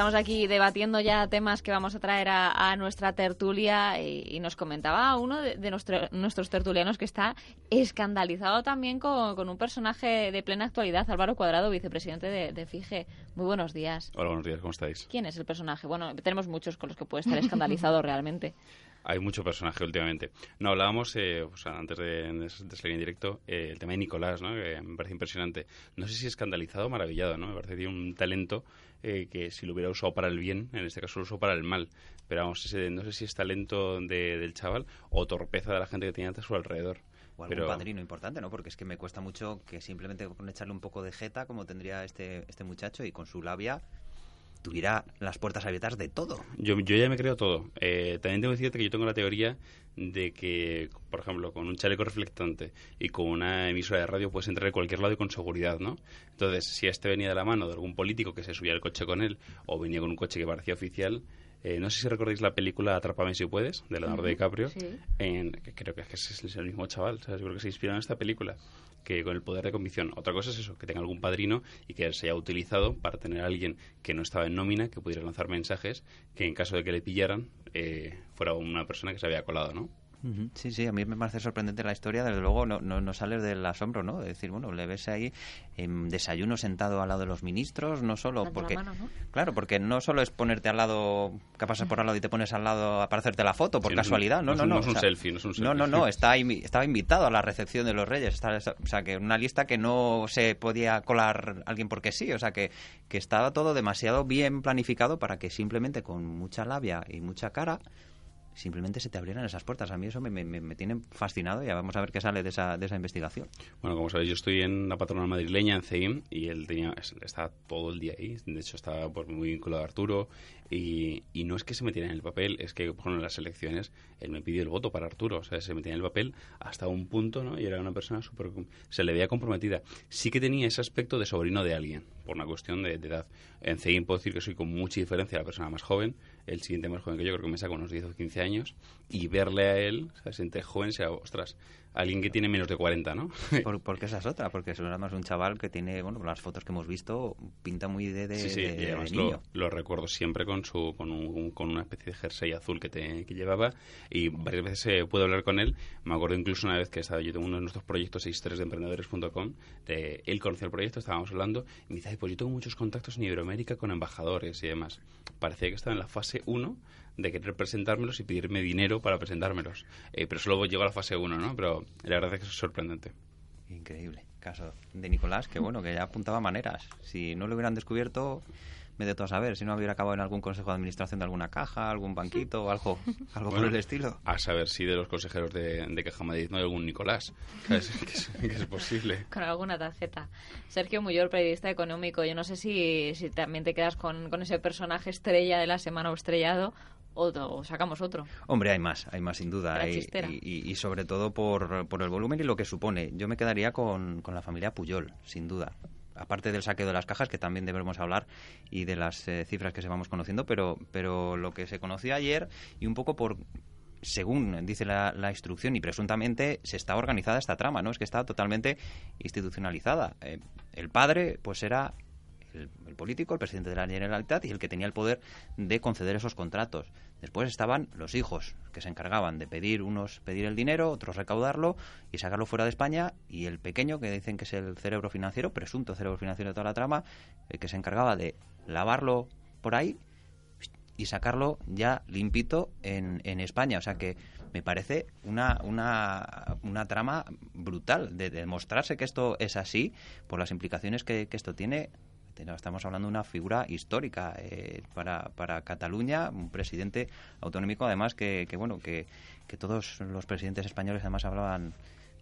Estamos aquí debatiendo ya temas que vamos a traer a, nuestra tertulia y, nos comentaba uno de, nuestros tertulianos que está escandalizado también con, un personaje de plena actualidad, Álvaro Cuadrado, vicepresidente de, de, FIGE. Muy buenos días. Hola, buenos días, ¿cómo estáis? ¿Quién es el personaje? Bueno, tenemos muchos con los que puede estar escandalizado realmente. Hay mucho personaje últimamente. No, hablábamos, eh, antes de, salir en directo, eh, el tema de Nicolás, ¿no? que me parece impresionante. No sé si escandalizado o maravillado, ¿no? Me parece que tiene un talento eh, que si lo hubiera usado para el bien, en este caso lo usó para el mal. Pero vamos, no sé si es talento del chaval o torpeza de la gente que tenía a su alrededor. O algún padrino importante, ¿no? Porque es que me cuesta mucho que simplemente con echarle un poco de jeta, como tendría este, este muchacho, y con su labia tuviera las puertas abiertas de todo. Yo, yo ya me creo todo. Eh, también tengo que decirte que yo tengo la teoría de que, por ejemplo, con un chaleco reflectante y con una emisora de radio puedes entrar en cualquier lado y con seguridad, ¿no? Entonces, si este venía de la mano de algún político que se subía al coche con él o venía con un coche que parecía oficial, eh, no sé si recordáis la película Atrápame si puedes, de Leonardo DiCaprio, en, que creo que es, el mismo chaval, ¿sabes? creo que se inspiró en esta película que con el poder de convicción. Otra cosa es eso, que tenga algún padrino y que se haya utilizado para tener a alguien que no estaba en nómina, que pudiera lanzar mensajes, que en caso de que le pillaran, eh, fuera una persona que se había colado, ¿no? Sí, sí, a mí me parece sorprendente la historia, desde luego no, no, no sales del asombro, ¿no? Es decir, bueno, le ves ahí en desayuno sentado al lado de los ministros, no solo porque... Claro, porque no solo es ponerte al lado, que pasas por al lado y te pones al lado para hacerte la foto, por casualidad, no, no, no. No es un selfie, no es un selfie. No, no, no, está, estaba invitado a la recepción de los reyes, o sea, que una lista que no se podía colar alguien porque sí, o sea, que, que estaba todo demasiado bien planificado para que simplemente con mucha labia y mucha cara simplemente se te abrieran esas puertas. A mí eso me, tiene fascinado y vamos a ver qué sale de esa, de esa investigación. Bueno, como sabéis, yo estoy en la patrona madrileña, en CEIM, y él tenía, está todo el día ahí. De hecho, está pues, muy vinculado a Arturo. Y, y, no es que se metiera en el papel, es que, por en las elecciones, él me pidió el voto para Arturo. O sea, se metía en el papel hasta un punto, ¿no? Y era una persona súper... Se le veía comprometida. Sí que tenía ese aspecto de sobrino de alguien, por una cuestión de, de edad. En CEIM puedo decir que soy con mucha diferencia la persona más joven el siguiente más joven que yo, creo que me saca unos 10 o 15 años, y verle a él, o sea, siente joven, sea, ostras, alguien que tiene menos de 40, ¿no? Por, porque esa es otra, porque es más un chaval que tiene, bueno, las fotos que hemos visto, pinta muy de, de, sí, sí, niño. Lo, recuerdo siempre con su con, un, con una especie de jersey azul que, te, que llevaba y varias veces eh, puedo hablar con él. Me acuerdo incluso una vez que estaba yo tengo uno de nuestros proyectos 63 de emprendedores.com, él conocía el proyecto, estábamos hablando y me dice, pues yo tengo muchos contactos en Iberoamérica con embajadores y demás. Parecía que estaba en la fase 1 de querer presentármelos y pedirme dinero para presentármelos. Eh, pero solo llegó a la fase 1, ¿no? Pero la verdad es que es sorprendente. Increíble. Caso de Nicolás, que bueno, que ya apuntaba maneras. Si no lo hubieran descubierto, me de todo a saber. Si no hubiera acabado en algún consejo de administración de alguna caja, algún banquito o algo, algo por el estilo. A saber si de los consejeros de, de Caja Madrid no hay algún Nicolás. que, es, posible. Con alguna tarjeta. Sergio Muyor, periodista económico. Yo no sé si, si también te quedas con, con ese personaje estrella de la semana o estrellado o, sacamos otro. Hombre, hay más, hay más sin duda. Y, y, sobre todo por, por, el volumen y lo que supone. Yo me quedaría con, con la familia Puyol, sin duda aparte del saqueo de las cajas, que también debemos hablar, y de las eh, cifras que se vamos conociendo, pero, pero lo que se conoció ayer y un poco por según dice la, instrucción y presuntamente se está organizada esta trama, ¿no? Es que está totalmente institucionalizada. Eh, el padre, pues era el, político, el presidente de la Generalitat y el que tenía el poder de conceder esos contratos. Después estaban los hijos, que se encargaban de pedir unos pedir el dinero, otros recaudarlo y sacarlo fuera de España, y el pequeño, que dicen que es el cerebro financiero, presunto cerebro financiero de toda la trama, el que se encargaba de lavarlo por ahí y sacarlo ya limpito en, en España. O sea que me parece una, una, una trama brutal de, demostrarse que esto es así por las implicaciones que, que esto tiene Estamos hablando de una figura histórica eh, para, para Cataluña, un presidente autonómico, además que, que bueno que, que todos los presidentes españoles además hablaban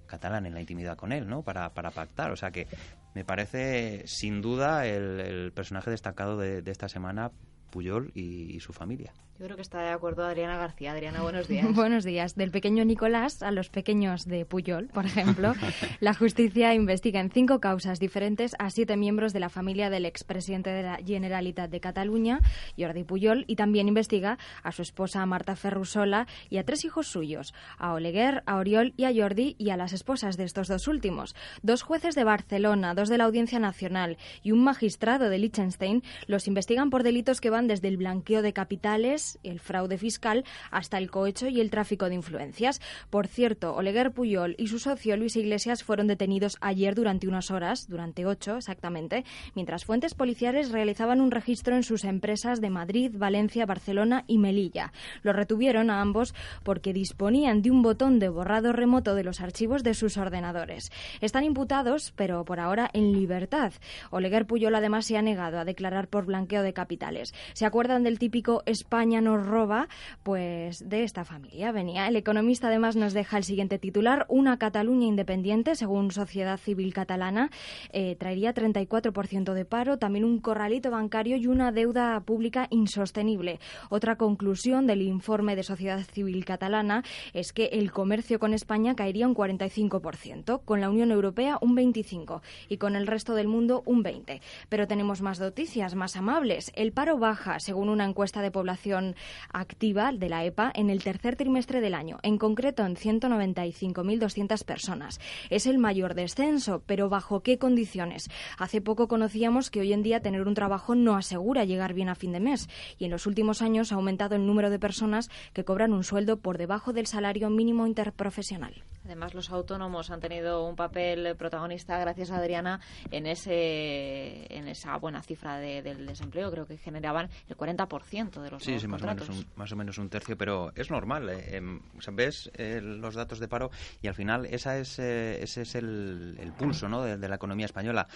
catalán en la intimidad con él, ¿no? Para, para pactar. O sea que me parece sin duda el, personaje destacado de, de, esta semana Puyol y su familia. Yo creo que está de acuerdo Adriana García. Adriana, buenos días. buenos días. Del pequeño Nicolás a los pequeños de Puyol, por ejemplo, la justicia investiga en cinco causas diferentes a siete miembros de la familia del expresidente de la Generalitat de Cataluña, Jordi Puyol, y también investiga a su esposa Marta Ferrusola y a tres hijos suyos, a Oleguer, a Oriol y a Jordi, y a las esposas de estos dos últimos. Dos jueces de Barcelona, dos de la Audiencia Nacional y un magistrado de Liechtenstein los investigan por delitos que van desde el blanqueo de capitales, el fraude fiscal, hasta el cohecho y el tráfico de influencias. Por cierto, Oleguer Puyol y su socio Luis Iglesias fueron detenidos ayer durante unas horas, durante ocho exactamente, mientras fuentes policiales realizaban un registro en sus empresas de Madrid, Valencia, Barcelona y Melilla. Los retuvieron a ambos porque disponían de un botón de borrado remoto de los archivos de sus ordenadores. Están imputados, pero por ahora en libertad. Oleguer Puyol además se ha negado a declarar por blanqueo de capitales. ¿Se acuerdan del típico España nos roba, pues de esta familia venía. El economista además nos deja el siguiente titular, una Cataluña independiente, según Sociedad Civil Catalana, eh, traería 34% de paro, también un corralito bancario y una deuda pública insostenible. Otra conclusión del informe de Sociedad Civil Catalana es que el comercio con España caería un 45%, con la Unión Europea un 25% y con el resto del mundo un 20%. Pero tenemos más noticias, más amables. El paro baja, según una encuesta de población activa de la EPA en el tercer trimestre del año, en concreto en 195.200 personas. Es el mayor descenso, pero ¿bajo qué condiciones? Hace poco conocíamos que hoy en día tener un trabajo no asegura llegar bien a fin de mes y en los últimos años ha aumentado el número de personas que cobran un sueldo por debajo del salario mínimo interprofesional. Además, los autónomos han tenido un papel protagonista, gracias a Adriana, en, ese, en esa buena cifra del desempleo. Creo que generaban el 40% de los sí, sí, más o, menos un, más o menos un tercio, pero es normal. Eh, em, ves eh, los datos de paro y al final esa es, eh, ese es el, pulso ¿no? de, de la economía española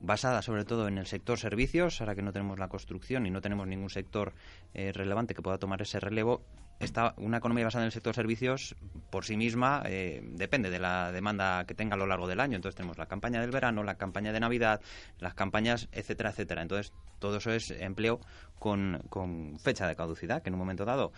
basada sobre todo en el sector servicios, ahora que no tenemos la construcción y no tenemos ningún sector relevante que pueda tomar ese relevo, una economía basada en el sector servicios por sí misma eh, depende de la demanda que tenga a lo largo del año. Entonces tenemos la campaña del verano, la campaña de Navidad, las campañas, etcétera, etcétera. Entonces todo eso es empleo con, con fecha de caducidad, que en un momento dado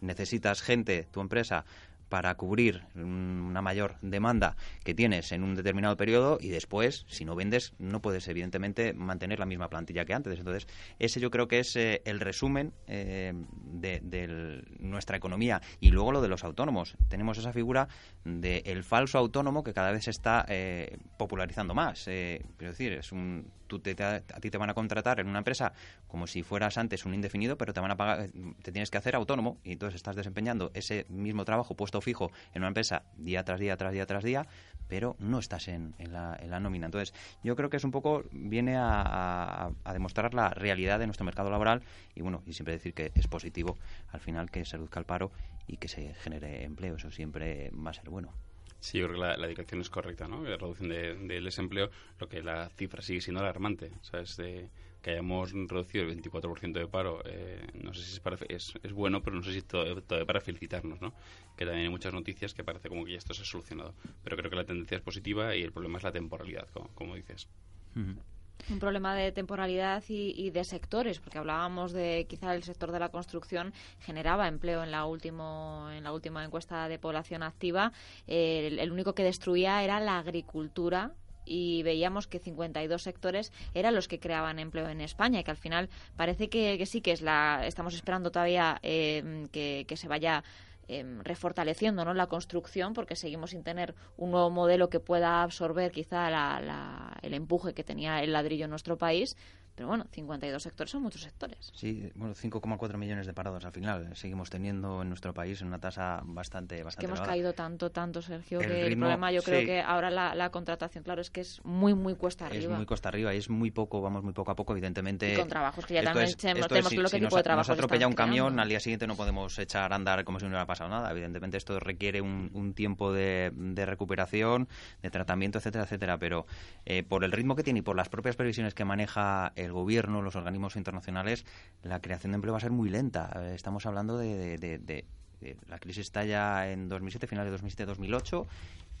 necesitas gente, tu empresa, para cubrir una mayor demanda que tienes en un determinado periodo y después, si no vendes, no puedes evidentemente mantener la misma plantilla que antes. Entonces, ese yo creo que es eh, el resumen eh, de, nuestra economía. Y luego lo de los autónomos. Tenemos esa figura del falso autónomo que cada vez se está eh, popularizando más. quiero decir, es un a ti te van a contratar en una empresa como si fueras antes un indefinido, pero te van a pagar, te tienes que hacer autónomo y entonces estás desempeñando ese mismo trabajo puesto fijo en una empresa día tras día, tras día, tras día, pero no estás en, la, nómina. Entonces, yo creo que es un poco, viene a, demostrar la realidad de nuestro mercado laboral y bueno, y siempre decir que es positivo al final que se reduzca el paro y que se genere empleo. Eso siempre va a ser bueno. Sí, yo creo que la, la dirección es correcta, ¿no? La reducción del desempleo, lo que la cifra sigue siendo alarmante, ¿sabes? De, que hayamos reducido el 24% de paro, eh, no sé si es, para, es, es, bueno, pero no sé si es todavía para felicitarnos, ¿no? Que también hay muchas noticias que parece como que ya esto se ha solucionado. Pero creo que la tendencia es positiva y el problema es la temporalidad, como, dices un problema de temporalidad y, de sectores, porque hablábamos de quizá el sector de la construcción generaba empleo en la último en la última encuesta de población activa, el, único que destruía era la agricultura y veíamos que 52 sectores eran los que creaban empleo en España y que al final parece que, sí que es la estamos esperando todavía eh, que, que se vaya Em, refortaleciendo ¿no? la construcción porque seguimos sin tener un nuevo modelo que pueda absorber quizá el empuje que tenía el ladrillo en nuestro país pero bueno, 52 sectores son muchos sectores. Sí, bueno, 5,4 millones de parados al final. Seguimos teniendo en nuestro país una tasa bastante, bastante que hemos caído tanto, tanto, Sergio, que el problema yo creo que ahora la, contratación, claro, es que es muy, muy cuesta arriba. Es muy cuesta arriba y es muy poco, vamos muy poco a poco, evidentemente. Y con trabajos que ya también tenemos lo que tipo de trabajo. Nos atropella un camión, al día siguiente no podemos echar a andar como si no hubiera pasado nada. Evidentemente esto requiere un, tiempo de, recuperación, de tratamiento, etcétera, etcétera. Pero eh, por el ritmo que tiene y por las propias previsiones que maneja el gobierno, los organismos internacionales, la creación de empleo va a ser muy lenta. Eh, estamos hablando de, la crisis está ya en 2007, finales de 2007-2008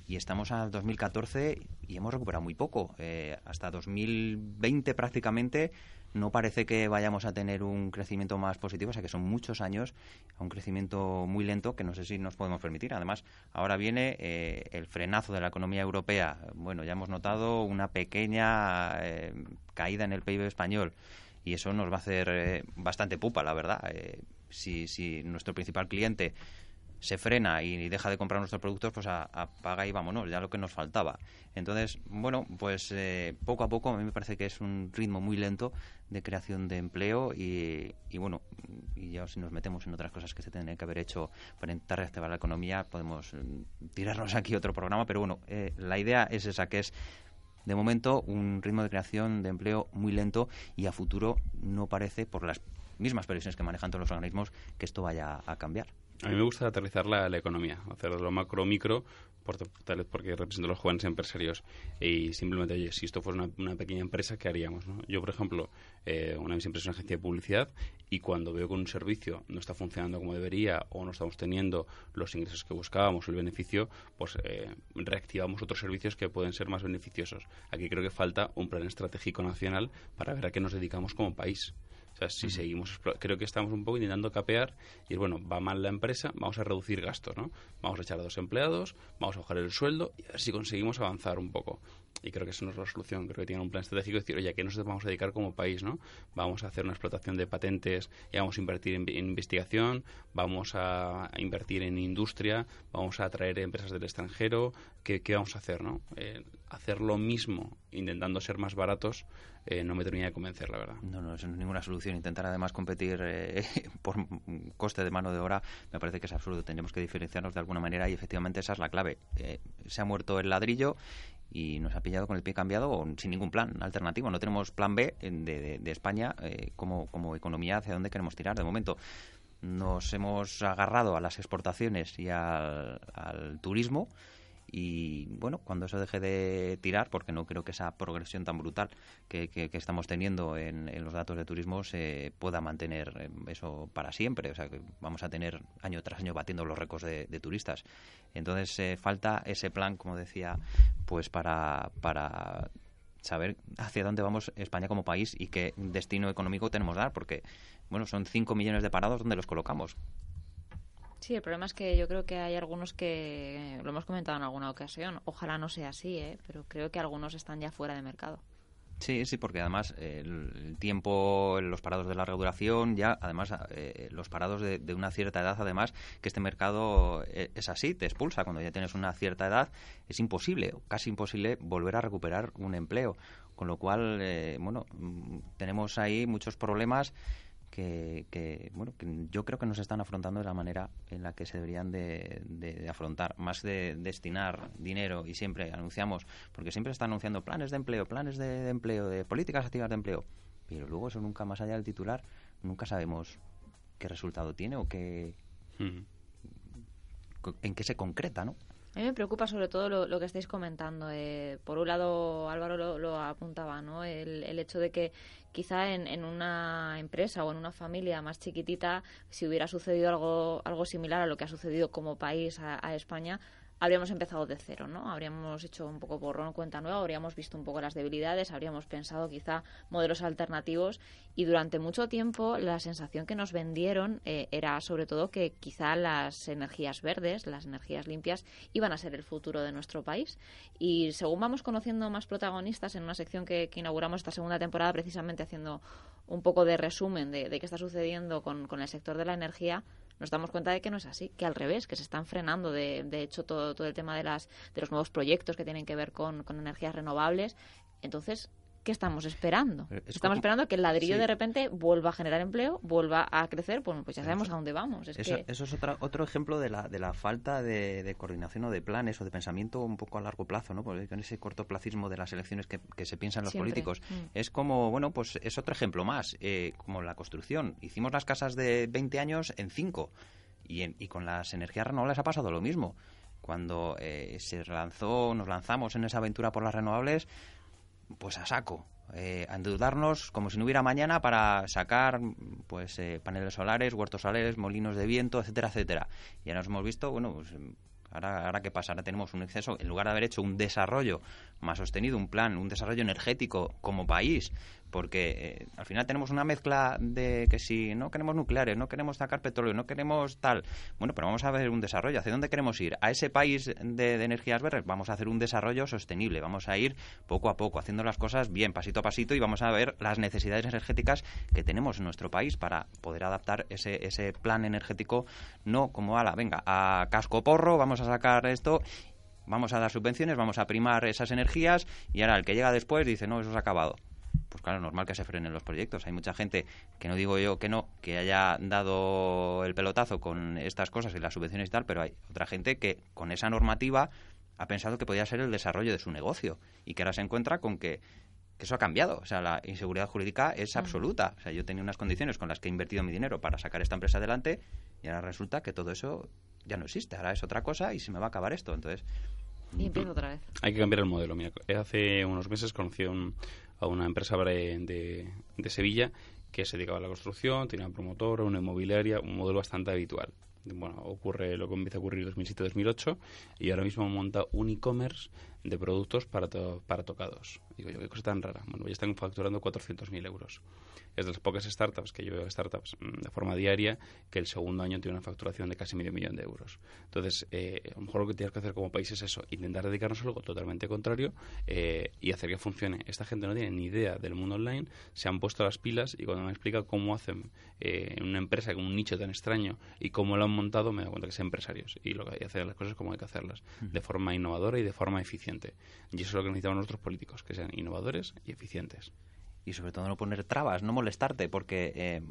y estamos al 2014 y hemos recuperado muy poco. Eh, hasta 2020 prácticamente no parece que vayamos a tener un crecimiento más positivo, o sea que son muchos años un crecimiento muy lento que no sé si nos podemos permitir. Además, ahora viene eh, el frenazo de la economía europea. Bueno, ya hemos notado una pequeña eh, caída en el PIB español y eso nos va a hacer eh, bastante pupa, la verdad. si, si nuestro principal cliente se frena y deja de comprar nuestros productos, pues apaga y vámonos, ya lo que nos faltaba. Entonces, bueno, pues eh, poco a poco a mí me parece que es un ritmo muy lento de creación de empleo y, bueno, y ya si nos metemos en otras cosas que se tendrían que haber hecho para intentar reactivar la economía, podemos mm, tirarnos aquí otro programa, pero bueno, eh, la idea es esa, que es de momento un ritmo de creación de empleo muy lento y a futuro no parece, por las mismas previsiones que manejan todos los organismos, que esto vaya a cambiar. A mí me gusta aterrizar la, economía, hacerlo lo macro micro, por, tal vez porque represento a los jóvenes empresarios. Y simplemente, oye, si esto fuera una, pequeña empresa, ¿qué haríamos? Yo, por ejemplo, eh, una de mis empresas es una agencia de publicidad y cuando veo que un servicio no está funcionando como debería o no estamos teniendo los ingresos que buscábamos o el beneficio, pues eh, reactivamos otros servicios que pueden ser más beneficiosos. Aquí creo que falta un plan estratégico nacional para ver a qué nos dedicamos como país si seguimos, creo que estamos un poco intentando capear y bueno, va mal la empresa, vamos a reducir gastos, ¿no? Vamos a echar a dos empleados, vamos a bajar el sueldo y a ver si conseguimos avanzar un poco. Y creo que esa no es la solución. Creo que tiene un plan estratégico de decir, oye, ¿a qué nos vamos a dedicar como país, no? Vamos a hacer una explotación de patentes y vamos a invertir en, investigación, vamos a, invertir en industria, vamos a atraer empresas del extranjero. ¿Qué, vamos a hacer, no? Eh, hacer lo mismo intentando ser más baratos eh, no me termina de convencer, la verdad. No, no, eso no es ninguna solución. Intentar además competir eh, por coste de mano de obra me parece que es absurdo. Tendremos que diferenciarnos de alguna manera y efectivamente esa es la clave. Eh, se ha muerto el ladrillo y nos ha pillado con el pie cambiado o sin ningún plan alternativo. No tenemos plan B de, España como, como economía hacia dónde queremos tirar. De momento nos hemos agarrado a las exportaciones y al turismo y bueno, cuando eso deje de tirar, porque no creo que esa progresión tan brutal que, que, estamos teniendo en, los datos de turismo se pueda mantener eh, eso para siempre, o sea que vamos a tener año tras año batiendo los récords de, turistas. Entonces eh, falta ese plan, como decía, pues para, para saber hacia dónde vamos España como país y qué destino económico tenemos que dar, porque bueno, son 5 millones de parados donde los colocamos. Sí, el problema es que yo creo que hay algunos que, lo hemos comentado en alguna ocasión, ojalá no sea así, ¿eh? pero creo que algunos están ya fuera de mercado. Sí, sí, porque además el tiempo, los parados de larga duración, ya, además eh, los parados de, una cierta edad, además, que este mercado eh, es así, te expulsa. Cuando ya tienes una cierta edad, es imposible, casi imposible, volver a recuperar un empleo. Con lo cual, eh, bueno, mm, tenemos ahí muchos problemas que, bueno, que yo creo que nos están afrontando de la manera en la que se deberían de, afrontar, más de destinar dinero y siempre anunciamos, porque siempre están anunciando planes de empleo, planes de, empleo, de políticas activas de empleo, pero luego eso nunca más allá del titular, nunca sabemos qué resultado tiene o qué, en qué se concreta, ¿no? A mí me preocupa sobre todo lo, que estáis comentando. Eh, por un lado, Álvaro lo, apuntaba, ¿no? El, el, hecho de que quizá en, en, una empresa o en una familia más chiquitita, si hubiera sucedido algo, algo similar a lo que ha sucedido como país a España, habríamos empezado de cero, ¿no? Habríamos hecho un poco borrón cuenta nueva, habríamos visto un poco las debilidades, habríamos pensado quizá modelos alternativos y durante mucho tiempo la sensación que nos vendieron eh, era sobre todo que quizá las energías verdes, las energías limpias iban a ser el futuro de nuestro país y según vamos conociendo más protagonistas en una sección que, inauguramos esta segunda temporada precisamente haciendo un poco de resumen de, qué está sucediendo con, con el sector de la energía, nos damos cuenta de que no es así, que al revés, que se están frenando, de, de hecho, todo, todo el tema de, las, de los nuevos proyectos que tienen que ver con, con energías renovables. Entonces, ¿qué estamos esperando? estamos esperando que el ladrillo de repente vuelva a generar empleo, vuelva a crecer, bueno, pues ya sabemos a dónde vamos. eso, eso, es otra, otro ejemplo de la, de la falta de, coordinación o de planes o de pensamiento un poco a largo plazo, ¿no? Porque con ese cortoplacismo de las elecciones que, se piensan los políticos. Mm. Es como, bueno, pues es otro ejemplo más, eh, como la construcción. Hicimos las casas de 20 años en 5 y, y con las energías renovables ha pasado lo mismo cuando eh, se lanzó, nos lanzamos en esa aventura por las renovables, pues a saco. Eh, a endeudarnos como si no hubiera mañana para sacar pues eh, paneles solares, huertos solares, molinos de viento, etcétera, etcétera. Ya nos hemos visto, bueno, pues, Ahora, ahora qué pasa, ahora tenemos un exceso, en lugar de haber hecho un desarrollo más sostenido, un plan, un desarrollo energético como país, porque eh, al final tenemos una mezcla de que si no queremos nucleares, no queremos sacar petróleo, no queremos tal, bueno, pero vamos a ver un desarrollo. ¿Hacia dónde queremos ir? ¿A ese país de, de energías verdes? Vamos a hacer un desarrollo sostenible, vamos a ir poco a poco, haciendo las cosas bien, pasito a pasito, y vamos a ver las necesidades energéticas que tenemos en nuestro país para poder adaptar ese, ese plan energético, no como, a la, venga, a casco porro, vamos a sacar esto vamos a dar subvenciones, vamos a primar esas energías y ahora el que llega después dice, no, eso ha acabado pues claro, normal que se frenen los proyectos. Hay mucha gente, que no digo yo que no, que haya dado el pelotazo con estas cosas y las subvenciones y tal, pero hay otra gente que con esa normativa ha pensado que podía ser el desarrollo de su negocio y que ahora se encuentra con que, eso ha cambiado. O sea, la inseguridad jurídica es absoluta. O sea, yo tenía unas condiciones con las que he invertido mi dinero para sacar esta empresa adelante y ahora resulta que todo eso ya no existe. Ahora es otra cosa y se me va a acabar esto. Entonces, y empiezo otra vez. Hay que cambiar el modelo. Mira, hace unos meses conocí a, una empresa de, de, Sevilla que se dedicaba a la construcción, tenía una promotora, una inmobiliaria, un modelo bastante habitual. Bueno, ocurre lo que empieza a ocurrir en 2007-2008 y ahora mismo monta un e-commerce de productos para, para tocados. Digo yo, qué cosa tan rara. Bueno, ya están facturando 400.000 euros es de las pocas startups que yo veo startups mm, de forma diaria que el segundo año tiene una facturación de casi medio millón de euros. Entonces, eh, a lo mejor lo que tienes que hacer como país es eso, intentar dedicarnos a algo totalmente contrario eh, y hacer que funcione. Esta gente no tiene ni idea del mundo online, se han puesto las pilas y cuando me explica cómo hacen eh, en una empresa con un nicho tan extraño y cómo lo han montado, me doy cuenta que son empresarios y lo que hay que hacer las cosas como hay que hacerlas, de forma innovadora y de forma eficiente. Y eso es lo que necesitamos nuestros políticos, que sean innovadores y eficientes y sobre todo no poner trabas, no molestarte, porque eh,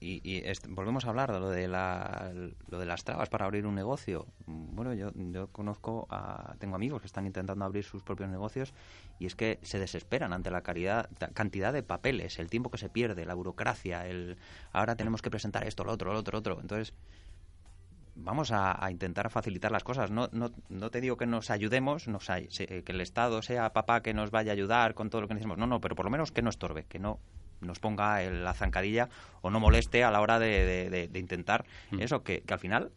y, volvemos a hablar de lo de, la, lo de las trabas para abrir un negocio. Bueno, yo, yo conozco, a, tengo amigos que están intentando abrir sus propios negocios y es que se desesperan ante la calidad, cantidad de papeles, el tiempo que se pierde, la burocracia, el ahora tenemos que presentar esto, lo otro, lo otro, lo otro. Entonces, vamos a, intentar facilitar las cosas. No, no, no te digo que nos ayudemos, nos que el Estado sea papá que nos vaya a ayudar con todo lo que necesitamos. No, no, pero por lo menos que no estorbe, que no nos ponga la zancadilla o no moleste a la hora de, intentar mm. eso, que, que, al final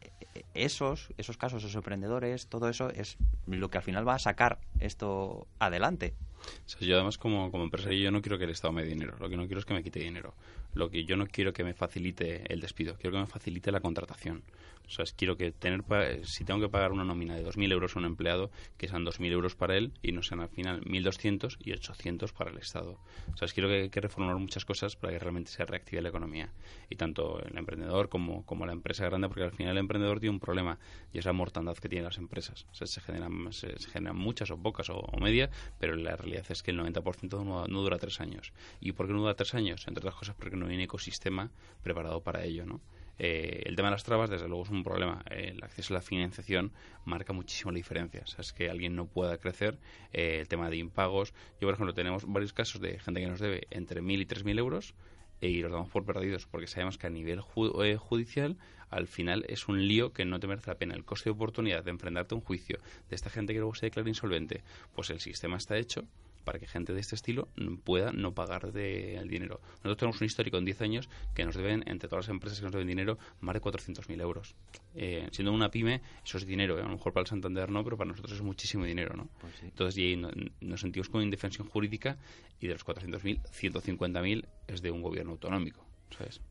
esos, esos casos, esos emprendedores, todo eso es lo que al final va a sacar esto adelante. Yo además como, como empresario yo no quiero que el Estado me dé dinero, lo que no quiero es que me quite dinero. Lo que yo no quiero que me facilite el despido, quiero que me facilite la contratación. O sea, quiero que tener, si tengo que pagar una nómina de 2.000 euros a un empleado, que sean 2.000 euros para él y no sean al final 1.200 y 800 para el Estado. O sea, quiero que, que, reformar muchas cosas para que realmente se reactive la economía. Y tanto el emprendedor como, como la empresa grande, porque al final el emprendedor tiene un problema y es la mortandad que tienen las empresas. O sea, se generan, se, generan muchas o pocas o, medias, pero la realidad es que el 90% no, no dura tres años. ¿Y por qué no dura tres años? Entre otras cosas porque no hay un ecosistema preparado para ello, ¿no? Eh, el tema de las trabas, desde luego, es un problema. el acceso a la financiación marca muchísimo la diferencia. Es que alguien no pueda crecer. Eh, el tema de impagos. Yo, por ejemplo, tenemos varios casos de gente que nos debe entre 1.000 y 3.000 euros y los damos por perdidos porque sabemos que a nivel eh, judicial al final es un lío que no te merece la pena. El coste de oportunidad de enfrentarte a un juicio de esta gente que luego se declara insolvente, pues el sistema está hecho para que gente de este estilo pueda no pagar de, el dinero. Nosotros tenemos un histórico en 10 años que nos deben, entre todas las empresas que nos deben dinero, más de 400.000 euros. Eh, siendo una pyme, eso es dinero. ¿eh? A lo mejor para el Santander no, pero para nosotros es muchísimo dinero. ¿no? Pues Entonces, y nos sentimos con indefensión jurídica y de los 400.000, 150.000 es de un gobierno autonómico. ¿sabes?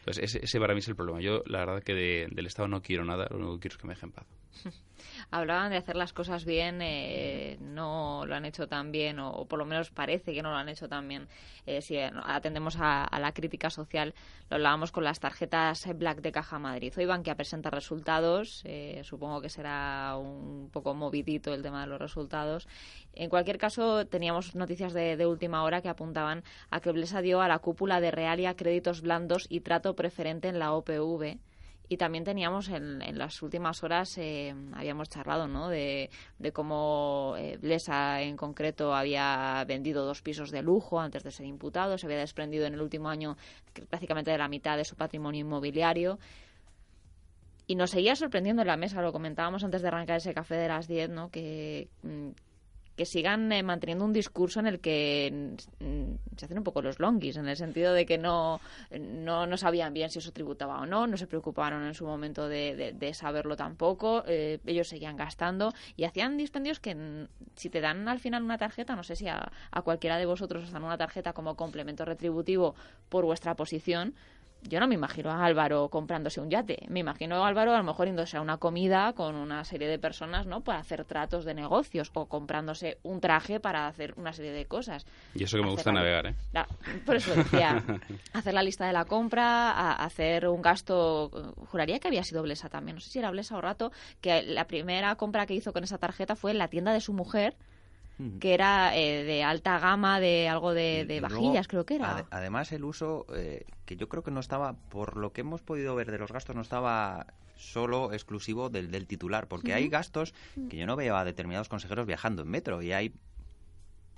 Entonces, ese, para mí es el problema. Yo, la verdad, que del Estado no quiero nada, lo único que quiero es que me dejen paz. hablaban de hacer las cosas bien, eh, no lo han hecho tan bien, o, por lo menos parece que no lo han hecho tan bien. Eh, si atendemos a, la crítica social, lo hablábamos con las tarjetas Black de Caja Madrid. Hoy van a presentar resultados, eh, supongo que será un poco movidito el tema de los resultados. En cualquier caso, teníamos noticias de, de última hora que apuntaban a que Blesa dio a la cúpula de Realia créditos blandos y trato preferente en la OPV y también teníamos en, las últimas horas, eh, habíamos charlado, ¿no? De, de cómo eh, Blesa en concreto había vendido dos pisos de lujo antes de ser imputado, se había desprendido en el último año prácticamente de la mitad de su patrimonio inmobiliario. Y nos seguía sorprendiendo en la mesa, lo comentábamos antes de arrancar ese café de las 10, ¿no? Que, mm, que sigan eh, manteniendo un discurso en el que se hacen un poco los longuis, en el sentido de que no, no, no sabían bien si eso tributaba o no, no se preocuparon en su momento de, de, saberlo tampoco, eh, ellos seguían gastando y hacían dispendios que si te dan al final una tarjeta, no sé si a, a cualquiera de vosotros os dan una tarjeta como complemento retributivo por vuestra posición, yo no me imagino a Álvaro comprándose un yate. Me imagino a Álvaro a lo mejor yéndose a una comida con una serie de personas, ¿no? Para hacer tratos de negocios o comprándose un traje para hacer una serie de cosas. Y eso que me gusta navegar, ¿eh? por eso decía, hacer la lista de la compra, hacer un gasto... Juraría que había sido Blesa también. No sé si era Blesa o Rato, que la primera compra que hizo con esa tarjeta fue en la tienda de su mujer que era eh, de alta gama, de algo de, vajillas, creo que era. además, el uso, eh, que yo creo que no estaba, por lo que hemos podido ver de los gastos, no estaba solo exclusivo del, del titular, porque hay gastos que yo no veo a determinados consejeros viajando en metro y hay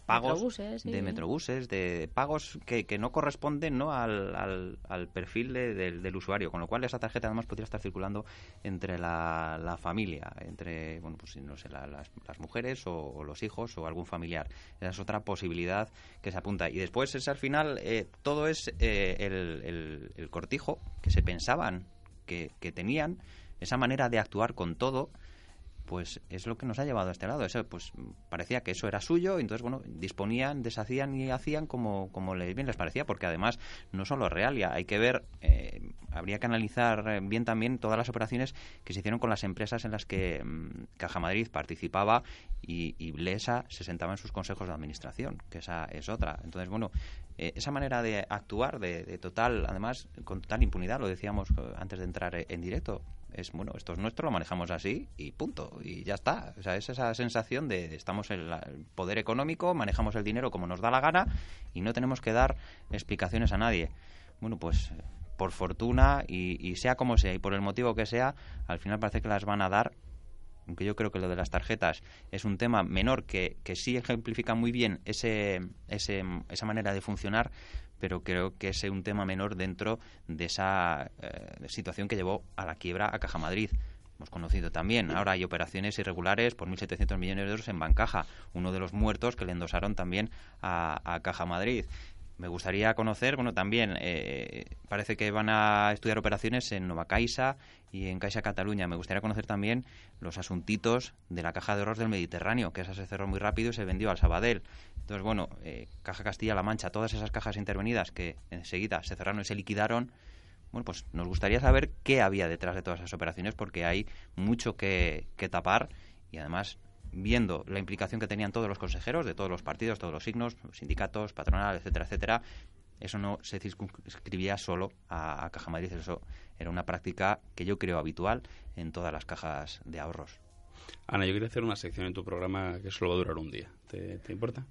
pagos de metrobuses, de pagos que, que no corresponden ¿no? Al, al, perfil del, usuario, con lo cual esa tarjeta además podría estar circulando entre la, la familia, entre bueno pues no sé, las, las, mujeres o, los hijos o algún familiar. Esa es otra posibilidad que se apunta. Y después es al final eh, todo es eh, el, el, cortijo que se pensaban que, que tenían, esa manera de actuar con todo pues es lo que nos ha llevado a este lado. Eso, pues parecía que eso era suyo, y entonces, bueno, disponían, deshacían y hacían como, como bien les parecía, porque además no solo real, ya hay que ver, eh, habría que analizar eh, bien también todas las operaciones que se hicieron con las empresas en las que mm, Caja Madrid participaba y, y Blesa se sentaba en sus consejos de administración, que esa es otra. Entonces, bueno, eh, esa manera de actuar de, de, total, además, con total impunidad, lo decíamos antes de entrar en directo, es bueno, esto es nuestro, lo manejamos así y punto, y ya está. O sea, es esa sensación de, estamos en el poder económico, manejamos el dinero como nos da la gana y no tenemos que dar explicaciones a nadie. Bueno, pues por fortuna y, y sea como sea y por el motivo que sea, al final parece que las van a dar aunque yo creo que lo de las tarjetas es un tema menor que, que sí ejemplifica muy bien ese, ese, esa manera de funcionar, pero creo que es un tema menor dentro de esa eh, situación que llevó a la quiebra a Caja Madrid. Hemos conocido también, ahora hay operaciones irregulares por 1.700 millones de euros en Bancaja, uno de los muertos que le endosaron también a, Caja Madrid. Me gustaría conocer, bueno, también eh, parece que van a estudiar operaciones en Nova Caixa y en Caixa Cataluña. Me gustaría conocer también los asuntitos de la caja de ahorros del Mediterráneo, que esa se cerró muy rápido y se vendió al Sabadell. Entonces, bueno, eh, Caja Castilla-La Mancha, todas esas cajas intervenidas que enseguida se cerraron y se liquidaron, bueno, pues nos gustaría saber qué había detrás de todas esas operaciones porque hay mucho que, que tapar y además viendo la implicación que tenían todos los consejeros de todos los partidos, todos los signos, sindicatos, patronal, etcétera, etcétera, eso no se circunscribía solo a, Caja Madrid, eso era una práctica que yo creo habitual en todas las cajas de ahorros. Ana, yo quería hacer una sección en tu programa que solo va a durar un día. ¿Te, te importa?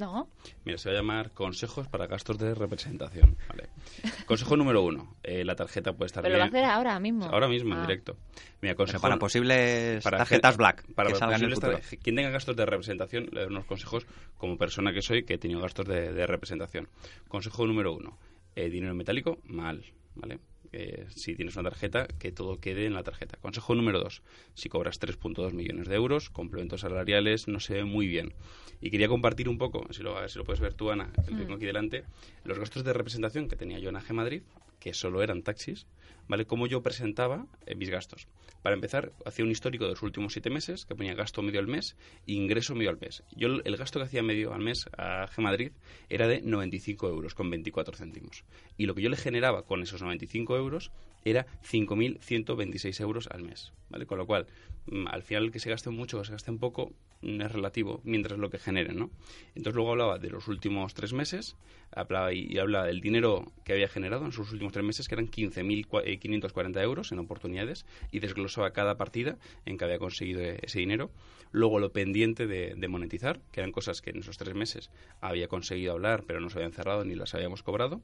No. Mira, se va a llamar consejos para gastos de representación. Vale. Consejo número uno. Eh, la tarjeta puede estar Pero lo va a hacer ahora mismo. Ahora mismo, en ah. directo. Mira, consejo... Para posibles tarjetas black. Para posibles Quien tenga gastos de representación, le doy unos consejos como persona que soy que he tenido gastos de, representación. Consejo número uno. Eh, dinero metálico, mal. ¿Vale? Si tienes una tarjeta, que todo quede en la tarjeta. Consejo número dos, si cobras 3.2 millones de euros, complementos salariales, no se ve muy bien. Y quería compartir un poco, si lo, si lo puedes ver tú, Ana, que tengo aquí delante, los gastos de representación que tenía yo en AG Madrid, que solo eran taxis, ¿vale? Cómo yo presentaba eh, mis gastos. Para empezar, hacía un histórico de los últimos siete meses, que ponía gasto medio al mes e ingreso medio al mes. Yo el gasto que hacía medio al mes a G Madrid era de 95 euros con 24 céntimos. Y lo que yo le generaba con esos 95 euros era 5.126 euros al mes, ¿vale? Con lo cual, al final que se gaste mucho o se gaste poco mm, es relativo, mientras lo que generen, ¿no? Entonces luego hablaba de los últimos tres meses, hablaba y, hablaba del dinero que había generado en sus últimos tres meses, que eran 15.540 eh, euros en oportunidades, y desglosaba cada partida en que había conseguido e, ese dinero. Luego lo pendiente de, de monetizar, que eran cosas que en esos tres meses había conseguido hablar, pero no se habían cerrado ni las habíamos cobrado.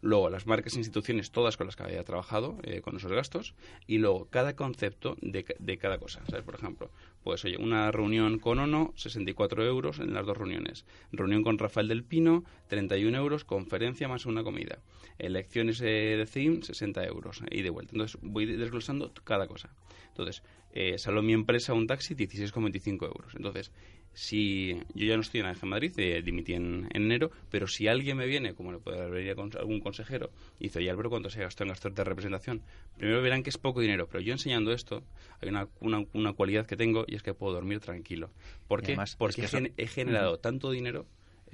Luego las marcas e instituciones, todas con las que había trabajado, eh, con esos gastos y luego cada concepto de, de cada cosa. Por ejemplo, pues oye, una reunión con ONO, 64 euros en las dos reuniones. Reunión con Rafael del Pino, 31 euros, conferencia más una comida. Elecciones de CIM, 60 euros, y de vuelta. Entonces voy desglosando cada cosa. Entonces, eh, mi empresa un taxi, 16,25 euros. Entonces, si yo ya no estoy en AG Madrid, eh, dimití en, enero, pero si alguien me viene, como le puede venir con algún consejero, y dice, oye Álvaro, ¿cuánto se gastó en gastos de representación? Primero verán que es poco dinero, pero yo enseñando esto, hay una, una, cualidad que tengo y es que puedo dormir tranquilo. ¿Por qué? Porque he generado tanto dinero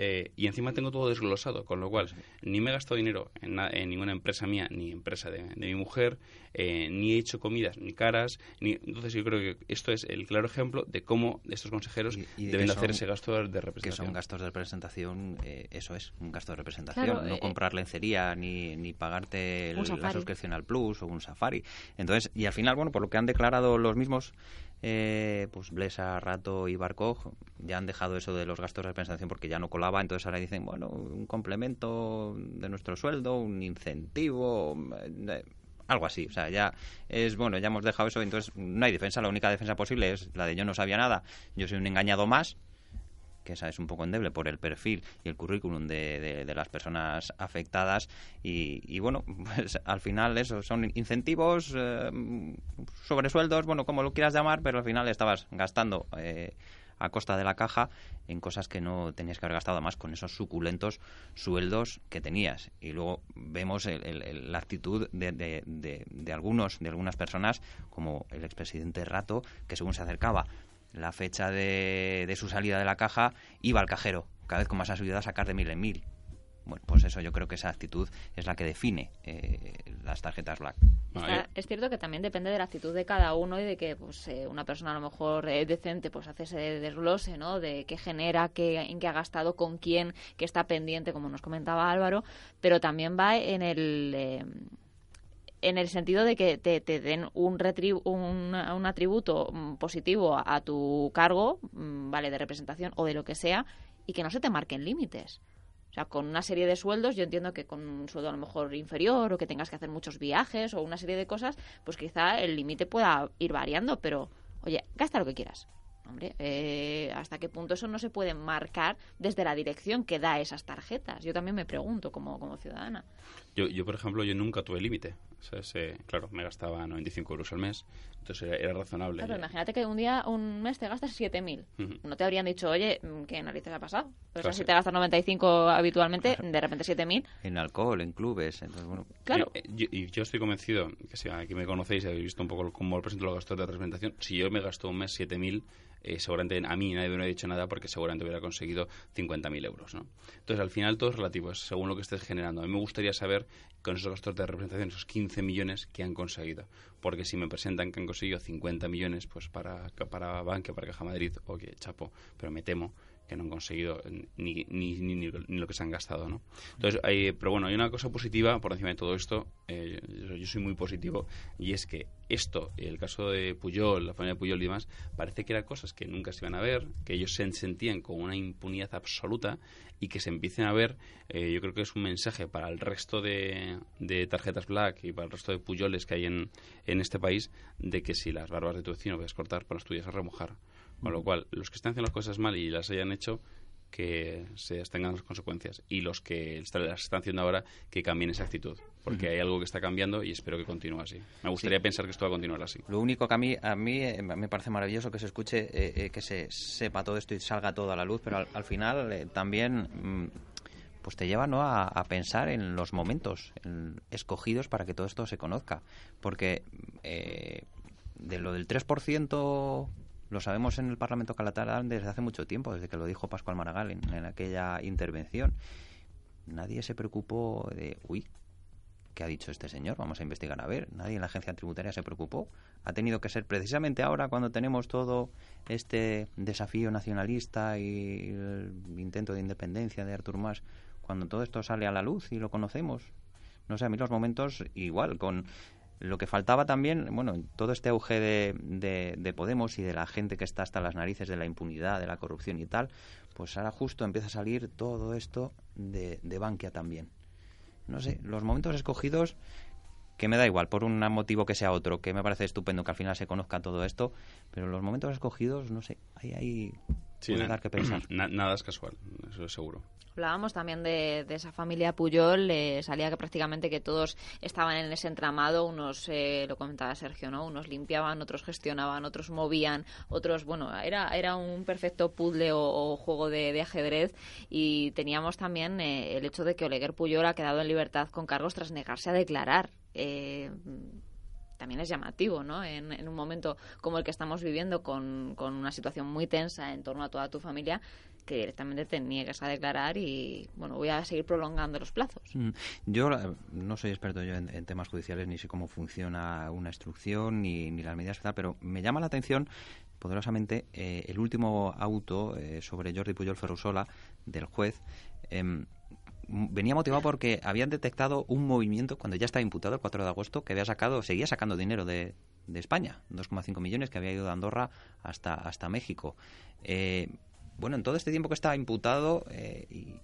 eh, y encima tengo todo desglosado, con lo cual ni me he gastado dinero en, ninguna empresa mía, ni empresa de, mi mujer, eh, ni he hecho comidas ni caras. Ni, entonces yo creo que esto es el claro ejemplo de cómo estos consejeros deben hacer ese gasto de representación. Que son gastos de representación, eh, eso es, un gasto de representación. no comprar lencería ni, ni pagarte la suscripción al Plus o un Safari. Entonces, y al final, bueno, por lo que han declarado los mismos eh, pues Blesa, Rato y Barcoj ya han dejado eso de los gastos de representación porque ya no colaba, entonces ahora dicen, bueno, un complemento de nuestro sueldo, un incentivo, eh, algo así. O sea, ya es, bueno, ya hemos dejado eso, entonces no hay defensa, la única defensa posible es la de yo no sabía nada, yo soy un engañado más, que esa es un poco endeble por el perfil y el currículum de, de, las personas afectadas y, bueno, pues al final eso son incentivos, eh, sobresueldos, bueno, como lo quieras llamar, pero al final estabas gastando eh, a costa de la caja en cosas que no tenías que haber gastado más con esos suculentos sueldos que tenías. Y luego vemos la actitud de, de, de, algunos, de algunas personas, como el expresidente Rato, que según se acercaba la fecha de, de su salida de la caja, iba al cajero, cada vez con más ayuda a sacar de mil en mil. Bueno, pues eso yo creo que esa actitud es la que define eh, las tarjetas Black. es cierto que también depende de la actitud de cada uno y de que pues, eh, una persona a lo mejor eh, decente pues hace ese desglose, ¿no? De qué genera, qué, en qué ha gastado, con quién, que está pendiente, como nos comentaba Álvaro, pero también va en el en el sentido de que te, den un, un, atributo mm, positivo a, tu cargo, mm, vale, de representación o de lo que sea, y que no se te marquen límites. O sea, con una serie de sueldos, yo entiendo que con un sueldo a lo mejor inferior o que tengas que hacer muchos viajes o una serie de cosas, pues quizá el límite pueda ir variando, pero oye, gasta lo que quieras. Hombre, eh, ¿hasta qué punto eso no se puede marcar desde la dirección que da esas tarjetas? Yo también me pregunto como, como ciudadana. Yo, yo, por ejemplo, yo nunca tuve límite. O sea, claro, me gastaba 95 euros al mes, entonces era, razonable. Claro, imagínate que un día, un mes te gastas 7.000. No te habrían dicho, oye, ¿qué narices ha pasado? Pero si te gastas 95 habitualmente, de repente 7.000. En alcohol, en clubes, entonces bueno. Claro. Y yo, yo, estoy convencido, que si aquí me conocéis, habéis visto un poco cómo presento los gastos de representación, si yo me gasto un mes 7.000 eh, seguramente a mí nadie me hubiera dicho nada porque seguramente hubiera conseguido 50.000 euros. ¿no? Entonces, al final todo es relativo, es según lo que estés generando. A mí me gustaría saber, con esos gastos de representación, esos 15 millones que han conseguido. Porque si me presentan que han conseguido 50 millones pues para, para Bankia, para Caja Madrid, oye, chapo, pero me temo que no han conseguido ni, ni, ni, lo que se han gastado, ¿no? Entonces, hay, pero bueno, hay una cosa positiva por encima de todo esto, eh, yo soy muy positivo, y es que esto, el caso de Puyol, la familia de Puyol y demás, parece que eran cosas que nunca se iban a ver, que ellos se sentían con una impunidad absoluta y que se empiecen a ver, eh, yo creo que es un mensaje para el resto de, de, tarjetas Black y para el resto de Puyoles que hay en, en este país, de que si las barbas de tu vecino puedes cortar, para las tuyas a remojar. Con lo cual, los que están haciendo las cosas mal y las hayan hecho, que se tengan las consecuencias. Y los que las están haciendo ahora, que cambien esa actitud. Porque hay algo que está cambiando y espero que continúe así. Me gustaría pensar que esto va a continuar así. Lo único que a mí, a mí eh, me parece maravilloso que se escuche, eh, eh, que se sepa todo esto y salga todo a la luz, pero al, final también mm, pues te lleva ¿no? a, pensar en los momentos escogidos para que todo esto se conozca. Porque de lo del 3% lo sabemos en el Parlamento catalán desde hace mucho tiempo, desde que lo dijo Pascual Maragall en, aquella intervención. Nadie se preocupó de, uy, ¿qué ha dicho este señor? Vamos a investigar a ver. Nadie en la agencia tributaria se preocupó. Ha tenido que ser precisamente ahora cuando tenemos todo este desafío nacionalista y el intento de independencia de Artur Mas, cuando todo esto sale a la luz y lo conocemos. No sé, a mí los momentos igual, con lo que faltaba también, bueno, todo este auge de, de, Podemos y de la gente que está hasta las narices de la impunidad, de la corrupción y tal, pues ahora justo empieza a salir todo esto de, de Bankia también. No sé, los momentos escogidos, que me da igual, por un motivo que sea otro, que me parece estupendo que al final se conozca todo esto, pero los momentos escogidos, no sé, hay, hay puede dar que pensar. nada es casual, eso es seguro. Hablábamos también de, esa familia Puyol, eh, salía que prácticamente que todos estaban en ese entramado, unos, eh, lo comentaba Sergio, ¿no? Unos limpiaban, otros gestionaban, otros movían, otros, bueno, era, era un perfecto puzzle o, juego de, ajedrez y teníamos también eh, el hecho de que Oleguer Puyol ha quedado en libertad con cargos tras negarse a declarar también es llamativo, ¿no? En, un momento como el que estamos viviendo, con, con, una situación muy tensa en torno a toda tu familia, que directamente te niegues a declarar y, bueno, voy a seguir prolongando los plazos. Mm. Yo no soy experto yo en, temas judiciales, ni sé cómo funciona una instrucción, ni, ni las medidas, pero me llama la atención poderosamente eh, el último auto eh, sobre Jordi Puyol Ferrusola del juez. Em, venía motivado porque habían detectado un movimiento cuando ya estaba imputado el 4 de agosto que había sacado, seguía sacando dinero de, de España, 2,5 millones que había ido de Andorra hasta, hasta México. Eh, bueno, en todo este tiempo que estaba imputado eh, y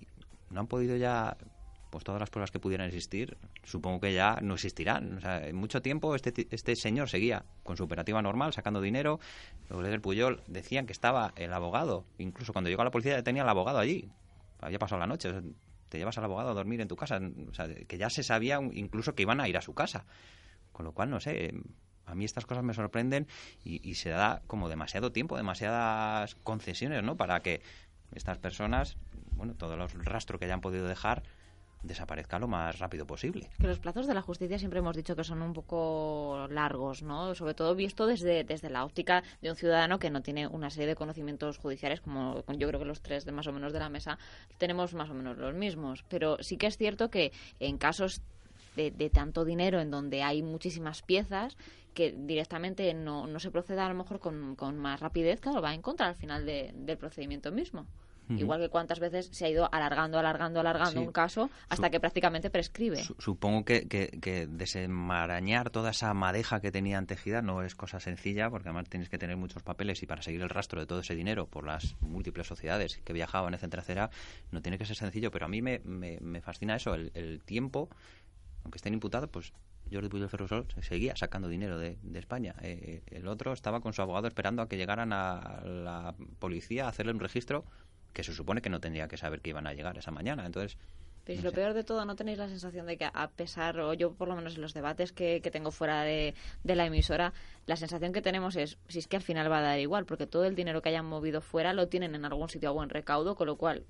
no han podido ya pues todas las pruebas que pudieran existir, supongo que ya no existirán. O sea, en mucho tiempo este, este señor seguía con su operativa normal, sacando dinero. Los del Puyol decían que estaba el abogado. Incluso cuando llegó a la policía ya tenía el abogado allí. Había pasado la noche te llevas al abogado a dormir en tu casa. O sea, que ya se sabía incluso que iban a ir a su casa. Con lo cual, no sé, a mí estas cosas me sorprenden y, se da como demasiado tiempo, demasiadas concesiones, ¿no? Para que estas personas, bueno, todo el rastro que hayan podido dejar, desaparezca lo más rápido posible. Que los plazos de la justicia siempre hemos dicho que son un poco largos, ¿no? Sobre todo visto desde, desde la óptica de un ciudadano que no tiene una serie de conocimientos judiciales, como yo creo que los tres de más o menos de la mesa tenemos más o menos los mismos. Pero sí que es cierto que en casos de, tanto dinero en donde hay muchísimas piezas que directamente no, no se proceda a lo mejor con, con más rapidez, claro, va en contra al final del procedimiento mismo. Igual que cuántas veces se ha ido alargando, alargando, alargando un caso hasta que prácticamente prescribe. supongo que, que, desenmarañar toda esa madeja que tenían tejida no es cosa sencilla, porque además tienes que tener muchos papeles y para seguir el rastro de todo ese dinero por las múltiples sociedades que viajaban, etcétera, etcétera, no tiene que ser sencillo. Pero a mí me, me, fascina eso, el, tiempo, aunque estén imputados, pues Jordi Puyol Ferrusol seguía sacando dinero de, España. Eh, el otro estaba con su abogado esperando a que llegaran a la policía a hacerle un registro que se supone que no tendría que saber que iban a llegar esa mañana. Entonces, pero lo peor de todo, ¿no tenéis la sensación de que a pesar, o yo por lo menos en los debates que, que tengo fuera de, de, la emisora, la sensación que tenemos es, si es que al final va a dar igual, porque todo el dinero que hayan movido fuera lo tienen en algún sitio a buen recaudo, con lo cual,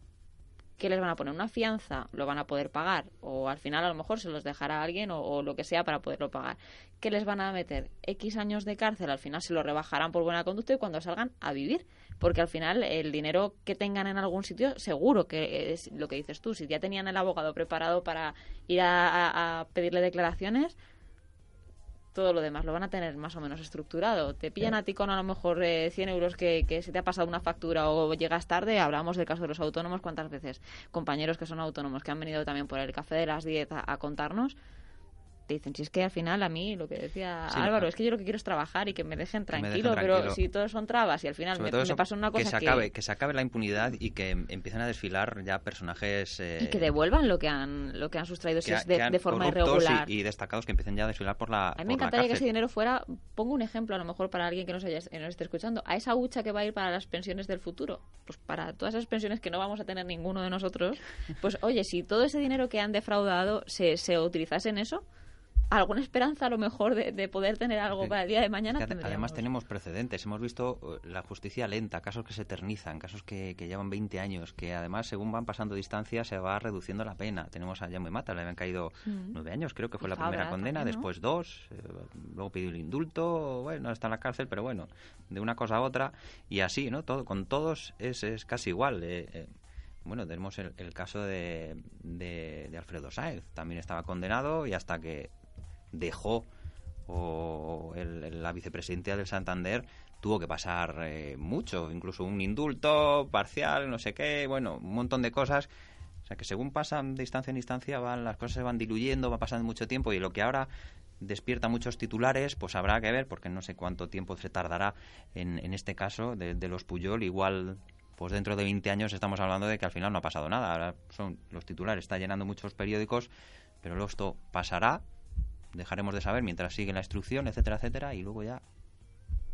¿qué les van a poner? ¿Una fianza? ¿Lo van a poder pagar? O al final a lo mejor se los dejará alguien o, lo que sea para poderlo pagar. ¿Qué les van a meter? X años de cárcel, al final se lo rebajarán por buena conducta y cuando salgan a vivir porque al final el dinero que tengan en algún sitio, seguro que es lo que dices tú, si ya tenían el abogado preparado para ir a, pedirle declaraciones, todo lo demás lo van a tener más o menos estructurado. Te pillan a ti con a lo mejor 100 eh, euros que, se te ha pasado una factura o llegas tarde. Hablamos del caso de los autónomos, cuántas veces compañeros que son autónomos que han venido también por el café de las 10 a contarnos te dicen, si es que al final a mí, lo que decía Álvaro, es que yo lo que quiero es trabajar y que me dejen tranquilo, pero si todos son trabas y al final me, pasa una cosa que... Se acabe, que... se acabe la impunidad y que empiecen a desfilar ya personajes... y que devuelvan lo que han, lo que han sustraído si es de, forma irregular. Y, destacados que empiecen ya a desfilar por la A mí me encantaría que ese dinero fuera, pongo un ejemplo a lo mejor para alguien que nos, haya, nos esté escuchando, a esa hucha que va a ir para las pensiones del futuro, pues para todas esas pensiones que no vamos a tener ninguno de nosotros, pues oye, si todo ese dinero que han defraudado se, se utilizase en eso, alguna esperanza a lo mejor de, poder tener algo para el día de mañana. además tenemos precedentes, hemos visto uh, la justicia lenta, casos que se eternizan, casos que, llevan 20 años, que además según van pasando distancia se va reduciendo la pena. Tenemos a Jaume Mata, le habían caído mm. nueve años, creo que fue la primera condena, después dos, eh, luego pidió el indulto, bueno, está en la cárcel, pero bueno, de una cosa a otra y así, ¿no? Todo, con todos es, es casi igual. Eh, eh, bueno, tenemos el, caso de, de, de, Alfredo Sáez, también estaba condenado y hasta que dejó o la vicepresidenta del Santander tuvo que pasar eh, mucho, incluso un indulto parcial, no sé qué, bueno, un montón de cosas. O sea que según pasan de instancia en instancia, van, las cosas se van diluyendo, va pasando mucho tiempo y lo que ahora despierta muchos titulares, pues habrá que ver, porque no sé cuánto tiempo se tardará en, en este caso de, de, los Puyol. Igual, pues dentro de 20 años estamos hablando de que al final no ha pasado nada. Ahora son los titulares, está llenando muchos periódicos, pero esto pasará dejaremos de saber mientras sigue la instrucción, etcétera, etcétera, y luego ya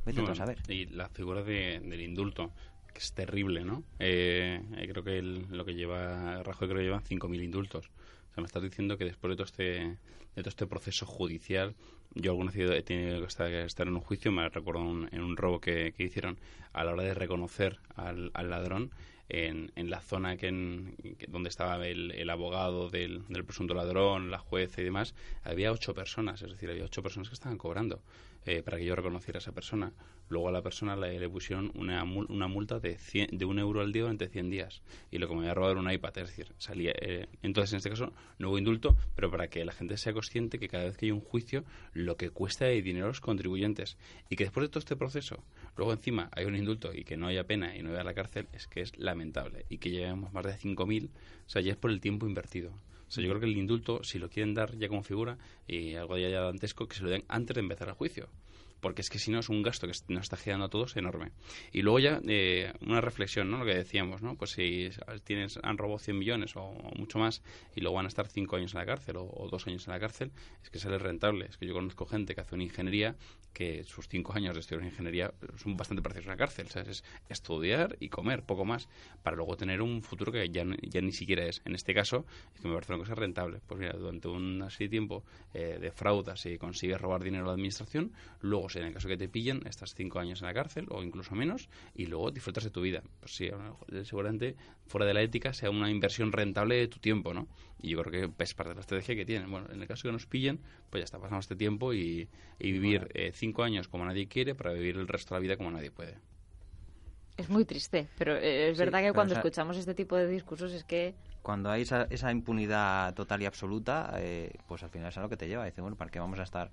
vete a saber. Y la figura de, del indulto, que es terrible, ¿no? Eh, eh, creo que lo que lleva Rajoy creo que lleva 5.000 indultos. O sea, me estás diciendo que después de todo este, de todo este proceso judicial, yo alguna vez he tenido que estar, en un juicio, me recuerdo en un robo que, hicieron, a la hora de reconocer al, ladrón, en, en, la zona que, en, donde estaba el, el abogado del, del, presunto ladrón, la jueza y demás, había ocho personas, es decir, había ocho personas que estaban cobrando. Eh, para que yo reconociera a esa persona. Luego a la persona le, pusieron una, una multa de, de un euro al día durante 100 días. Y lo que me había robado era un iPad, es decir, salía. Eh, entonces, en este caso, no hubo indulto, pero para que la gente sea consciente que cada vez que hay un juicio, lo que cuesta es dinero a los contribuyentes. Y que después de todo este proceso, luego encima hay un indulto y que no haya pena y no vaya a la cárcel, es que es lamentable. Y que llevemos más de 5.000, o sea, ya es por el tiempo invertido. O sea, yo creo que el indulto, si lo quieren dar ya como figura, y algo ya dantesco, que se lo den antes de empezar el juicio porque es que si no es un gasto que nos está girando a todos enorme. Y luego ya eh, una reflexión, ¿no? Lo que decíamos, ¿no? Pues si tienes, han robado 100 millones o, mucho más y luego van a estar 5 años en la cárcel o, o, 2 años en la cárcel, es que sale rentable. Es que yo conozco gente que hace una ingeniería que sus 5 años de estudiar en ingeniería son bastante parecidos a una cárcel. ¿sabes? Es estudiar y comer, poco más, para luego tener un futuro que ya, ya ni siquiera es. En este caso, es que me parece una cosa rentable. Pues mira, durante un así tiempo eh, defraudas y consigues robar dinero a la administración, luego en el caso que te pillen, estás cinco años en la cárcel o incluso menos y luego disfrutas de tu vida. Pues sí, seguramente fuera de la ética sea una inversión rentable de tu tiempo, ¿no? Y yo creo que es parte de la estrategia que tienen. Bueno, en el caso que nos pillen, pues ya está, pasando este tiempo y, vivir eh, cinco años como nadie quiere para vivir el resto de la vida como nadie puede. Es muy triste, pero eh, es verdad que cuando escuchamos este tipo de discursos es que... Cuando hay esa, esa impunidad total y absoluta, eh, pues al final es a lo que te lleva. Dice, bueno, ¿para qué vamos a estar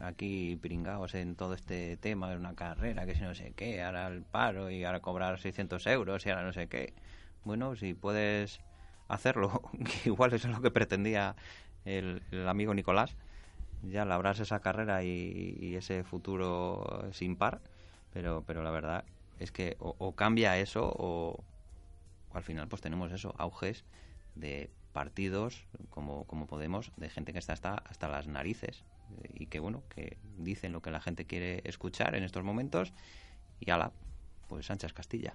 aquí pringados en todo este tema de una carrera, que si no sé qué, ahora el paro y ahora cobrar 600 euros y ahora no sé qué. Bueno, si puedes hacerlo, que igual eso es lo que pretendía el, amigo Nicolás, ya labrás esa carrera y, ese futuro sin par, pero, pero la verdad es que o, cambia eso o, al final pues tenemos eso, auges de partidos como, como Podemos, de gente que está hasta, hasta las narices y que bueno, que dicen lo que la gente quiere escuchar en estos momentos y ala, pues Sánchez Castilla.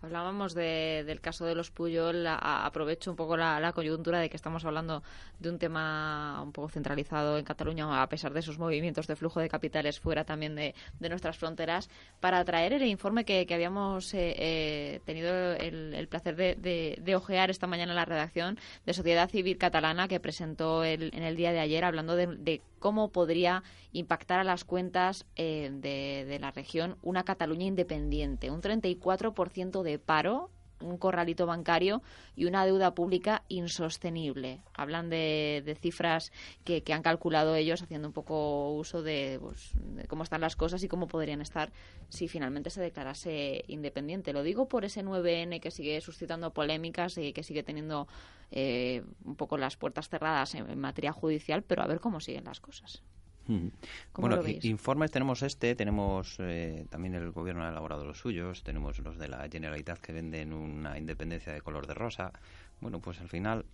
Hablábamos del caso de los Puyol. aprovecho un poco la, coyuntura de que estamos hablando de un tema un poco centralizado en Cataluña, a pesar de esos movimientos de flujo de capitales fuera también de, nuestras fronteras, para traer el informe que, habíamos eh, eh, tenido el, placer de, ojear esta mañana en la redacción de Sociedad Civil Catalana, que presentó en el día de ayer, hablando de cómo podría impactar a las cuentas eh, de, la región una Cataluña independiente. Un 34% de paro, un corralito bancario y una deuda pública insostenible. Hablan de, cifras que, han calculado ellos haciendo un poco uso pues, de, cómo están las cosas y cómo podrían estar si finalmente se declarase independiente. Lo digo por ese 9N que sigue suscitando polémicas y que sigue teniendo eh, un poco las puertas cerradas en, materia judicial, pero a ver cómo siguen las cosas. Bueno, informes tenemos este, tenemos eh, también el gobierno ha elaborado los suyos, tenemos los de la Generalitat que venden una independencia de color de rosa. Bueno, pues al final,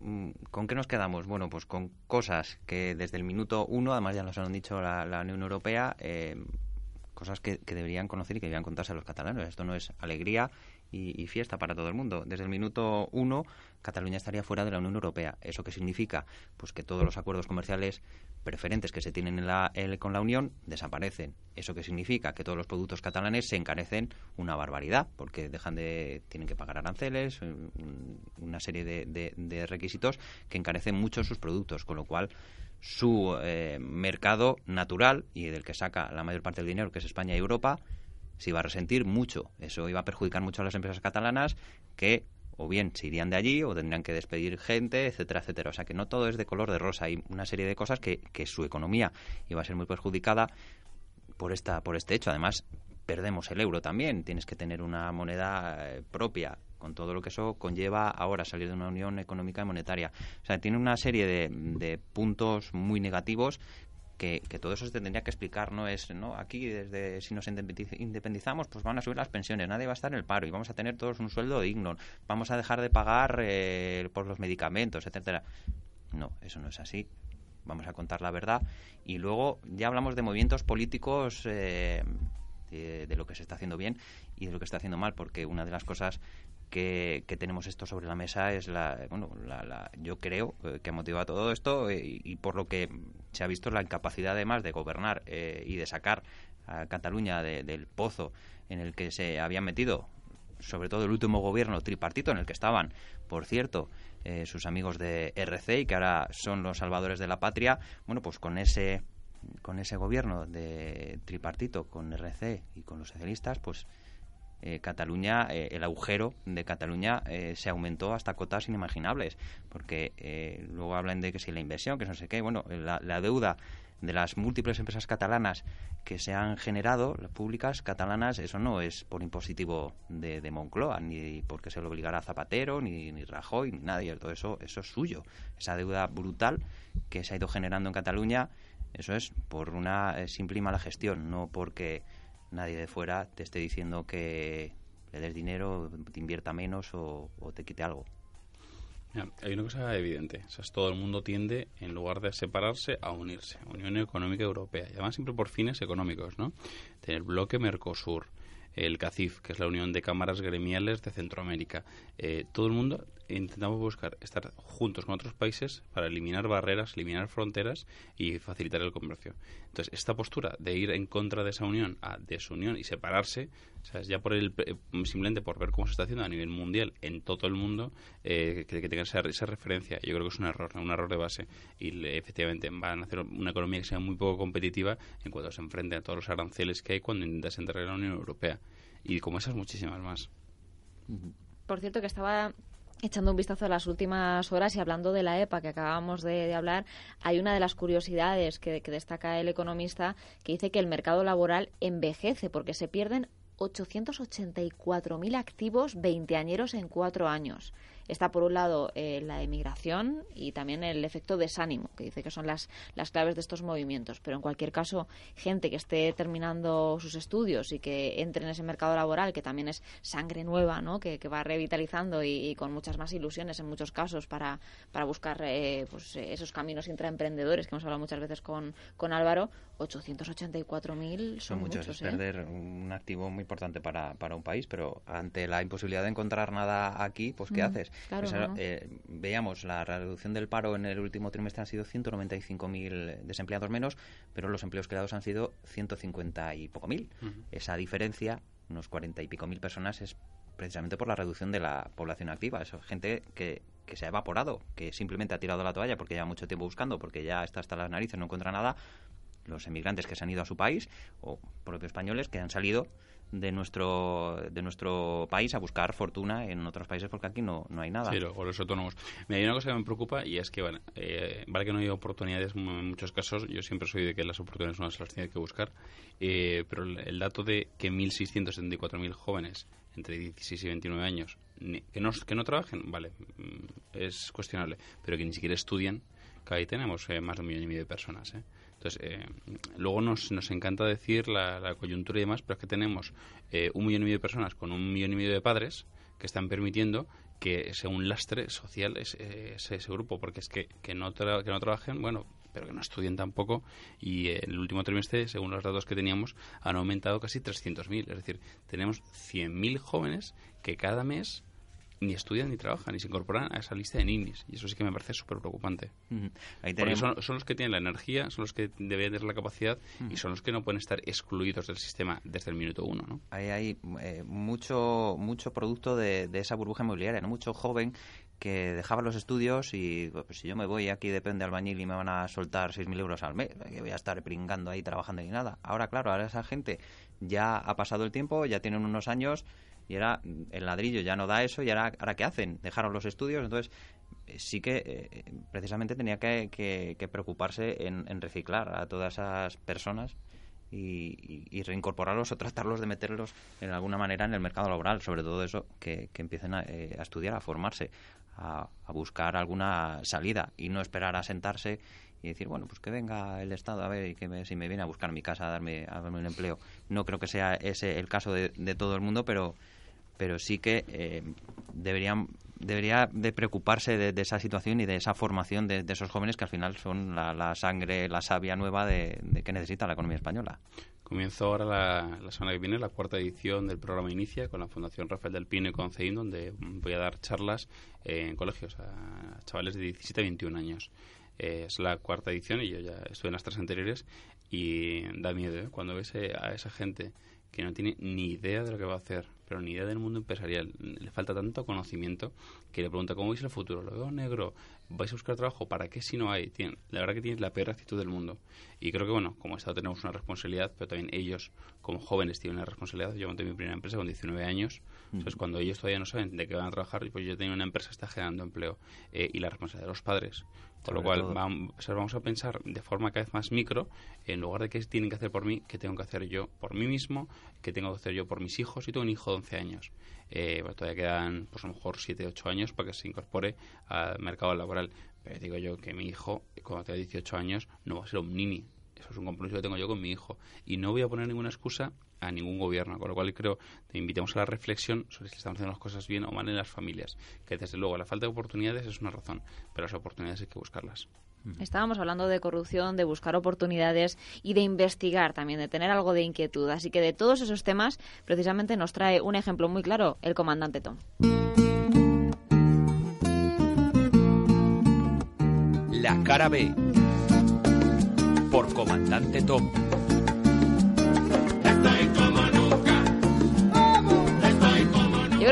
mm, ¿con qué nos quedamos? Bueno, pues con cosas que desde el minuto uno, además ya nos han dicho la, Unión Europea, eh, cosas que, que, deberían conocer y que deberían contarse a los catalanes. Esto no es alegría y, fiesta para todo el mundo. Desde el minuto uno, Cataluña estaría fuera de la Unión Europea. ¿Eso qué significa? Pues que todos los acuerdos comerciales preferentes que se tienen en la, con la Unión desaparecen. ¿Eso qué significa? Que todos los productos catalanes se encarecen una barbaridad, porque dejan de, tienen que pagar aranceles, una serie de, requisitos que encarecen mucho sus productos, con lo cual su eh, mercado natural y del que saca la mayor parte del dinero, que es España y Europa, se iba a resentir mucho. Eso iba a perjudicar mucho a las empresas catalanas que o bien se irían de allí o tendrían que despedir gente, etcétera, etcétera. O sea que no todo es de color de rosa. Hay una serie de cosas que, que su economía iba a ser muy perjudicada por, esta, por este hecho. Además, perdemos el euro también. Tienes que tener una moneda eh, propia con todo lo que eso conlleva ahora salir de una unión económica y monetaria. O sea, tiene una serie de, de puntos muy negativos que, todo eso se tendría que explicar, no es, ¿no? Aquí, desde si nos independizamos, pues van a subir las pensiones, nadie va a estar en el paro y vamos a tener todos un sueldo digno, vamos a dejar de pagar eh, por los medicamentos, etcétera. No, eso no es así. Vamos a contar la verdad. Y luego ya hablamos de movimientos políticos eh, de, lo que se está haciendo bien y de lo que está haciendo mal, porque una de las cosas que, tenemos esto sobre la mesa es la, bueno, la, yo creo eh, que motiva todo esto eh, y, por lo que se ha visto la incapacidad además de gobernar eh, y de sacar a Cataluña del pozo en el que se habían metido sobre todo el último gobierno tripartito en el que estaban, por cierto, sus amigos de RC y que ahora son los salvadores de la patria, bueno, pues con ese con ese gobierno de tripartito, con RC y con los socialistas, pues eh, Cataluña, eh, el agujero de Cataluña eh, se aumentó hasta cotas inimaginables, porque luego hablan de que si la inversión, que no sé qué, bueno, la, deuda de las múltiples empresas catalanas que se han generado, las públicas catalanas, eso no es por impositivo de, Moncloa, ni porque se lo obligara a Zapatero, ni, ni Rajoy, ni nadie, todo eso, eso es suyo. Esa deuda brutal que se ha ido generando en Cataluña, eso es por una simple y mala gestión, no porque nadie de fuera te esté diciendo que le des dinero, te invierta menos o, te quite algo. hay una cosa evidente, todo el mundo tiende, en lugar de separarse, a unirse. Unión Económica Europea, y además siempre por fines económicos, ¿no? Tener bloque Mercosur, el CACIF, que es la Unión de Cámaras Gremiales de Centroamérica. Eh, todo el mundo intentamos buscar estar juntos con otros países para eliminar barreras, eliminar fronteras y facilitar el comercio. Entonces, esta postura de ir en contra de esa unión a desunión y separarse, ya por el, eh, simplemente por ver cómo se está haciendo a nivel mundial en todo el mundo, eh, que, que tenga esa, referencia, yo creo que es un error, un error de base. Y efectivamente van a hacer una economía que sea muy poco competitiva en cuanto se enfrente a todos los aranceles que hay cuando intentas entrar en la Unión Europea. Y como esas, muchísimas más. Por cierto, que estaba echando un vistazo a las últimas horas y hablando de la EPA que acabamos de, hablar, hay una de las curiosidades que, que, destaca el economista que dice que el mercado laboral envejece porque se pierden 884.000 activos veinteañeros en cuatro años está por un lado eh, la emigración y también el efecto desánimo, que dice que son las, las claves de estos movimientos. Pero en cualquier caso, gente que esté terminando sus estudios y que entre en ese mercado laboral, que también es sangre nueva, ¿no? que, va revitalizando y, con muchas más ilusiones en muchos casos para, para buscar eh, pues, esos caminos intraemprendedores que hemos hablado muchas veces con, con Álvaro, 884.000 son, son muchos. es ¿eh? perder un activo muy importante para, para un país, pero ante la imposibilidad de encontrar nada aquí, pues ¿qué haces? Eh, veíamos, la reducción del paro en el último trimestre han sido 195.000 desempleados menos, pero los empleos creados han sido 150 y poco mil. Esa diferencia, unos 40 y pico mil personas, es precisamente por la reducción de la población activa. Es gente que, que se ha evaporado, que simplemente ha tirado la toalla porque lleva mucho tiempo buscando, porque ya está hasta las narices, no encuentra nada. Los emigrantes que se han ido a su país, o propios españoles que han salido de nuestro de nuestro país a buscar fortuna en otros países porque aquí no, no hay nada. Sí, los autónomos. Me hay una cosa que me preocupa y es que, bueno, eh, vale que no hay oportunidades en muchos casos, yo siempre soy de que las oportunidades no las tiene que buscar, eh, pero el, dato de que 1.674.000 jóvenes entre 16 y 29 años que no, que no trabajen, vale, mm, es cuestionable, pero que ni siquiera estudian, que ahí tenemos eh, más de un millón y medio de personas, ¿eh? Entonces, eh, luego nos, nos encanta decir la, coyuntura y demás, pero es que tenemos eh, un millón y medio de personas con un millón y medio de padres que están permitiendo que sea un lastre social ese, ese, grupo, porque es que, que, no que no trabajen, bueno, pero que no estudien tampoco, y en el último trimestre, según los datos que teníamos, han aumentado casi 300.000. Es decir, tenemos 100.000 jóvenes que cada mes ni estudian ni trabajan, ni se incorporan a esa lista de ninis. Y eso sí que me parece súper preocupante. Porque son, los que tienen la energía, son los que deberían tener la capacidad y son los que no pueden estar excluidos del sistema desde el minuto uno. ¿no? Ahí hay eh, mucho, mucho producto de, esa burbuja inmobiliaria, ¿no? mucho joven que dejaba los estudios y pues, si yo me voy aquí depende albañil y me van a soltar 6.000 euros al mes, que voy a estar pringando ahí trabajando y nada. Ahora, claro, ahora esa gente ya ha pasado el tiempo, ya tienen unos años y era el ladrillo ya no da eso y ahora, ahora ¿qué hacen? Dejaron los estudios, entonces eh, sí que eh, precisamente tenía que, preocuparse en, reciclar a todas esas personas y, reincorporarlos o tratarlos de meterlos en alguna manera en el mercado laboral, sobre todo eso, que, empiecen eh, a, estudiar, a formarse, a, buscar alguna salida y no esperar a sentarse y decir, bueno, pues que venga el Estado a ver y que si me viene a buscar mi casa a darme, a darme un empleo. No creo que sea ese el caso de, de todo el mundo, pero pero sí que eh, deberían debería de preocuparse de, esa situación y de esa formación de, esos jóvenes que al final son la, sangre, la savia nueva de, que necesita la economía española. Comienzo ahora la, semana que viene la cuarta edición del programa Inicia con la Fundación Rafael del Pino y con CEIN, donde voy a dar charlas en colegios a chavales de 17 a 21 años. Eh, es la cuarta edición y yo ya estuve en las tres anteriores y da miedo ¿eh? cuando ves eh, a esa gente que no tiene ni idea de lo que va a hacer, pero ni idea del mundo empresarial. Le falta tanto conocimiento que le pregunta, ¿cómo veis el futuro? Lo veo negro, vais a buscar trabajo, ¿para qué si no hay? la verdad que tienes la peor actitud del mundo. Y creo que, bueno, como Estado tenemos una responsabilidad, pero también ellos, como jóvenes, tienen una responsabilidad. Yo monté mi primera empresa con 19 años, entonces cuando ellos todavía no saben de qué van a trabajar, pues yo tengo una empresa que está generando empleo. Eh, y la responsabilidad de los padres. Por lo cual vamos, a pensar de forma cada vez más micro, en lugar de qué tienen que hacer por mí, qué tengo que hacer yo por mí mismo, qué tengo que hacer yo por mis hijos. Y tengo un hijo de 11 años. Eh, todavía quedan, pues a lo mejor 7, 8 años para que se incorpore al mercado laboral. Pero digo yo que mi hijo, cuando tenga 18 años, no va a ser un nini. Eso es un compromiso que tengo yo con mi hijo. Y no voy a poner ninguna excusa a ningún gobierno. Con lo cual creo que invitamos a la reflexión sobre si estamos haciendo las cosas bien o mal en las familias. Que desde luego la falta de oportunidades es una razón, pero las oportunidades hay que buscarlas. Estábamos hablando de corrupción, de buscar oportunidades y de investigar también, de tener algo de inquietud. Así que de todos esos temas, precisamente nos trae un ejemplo muy claro el comandante Tom. La cara B. Por Comandante Tom.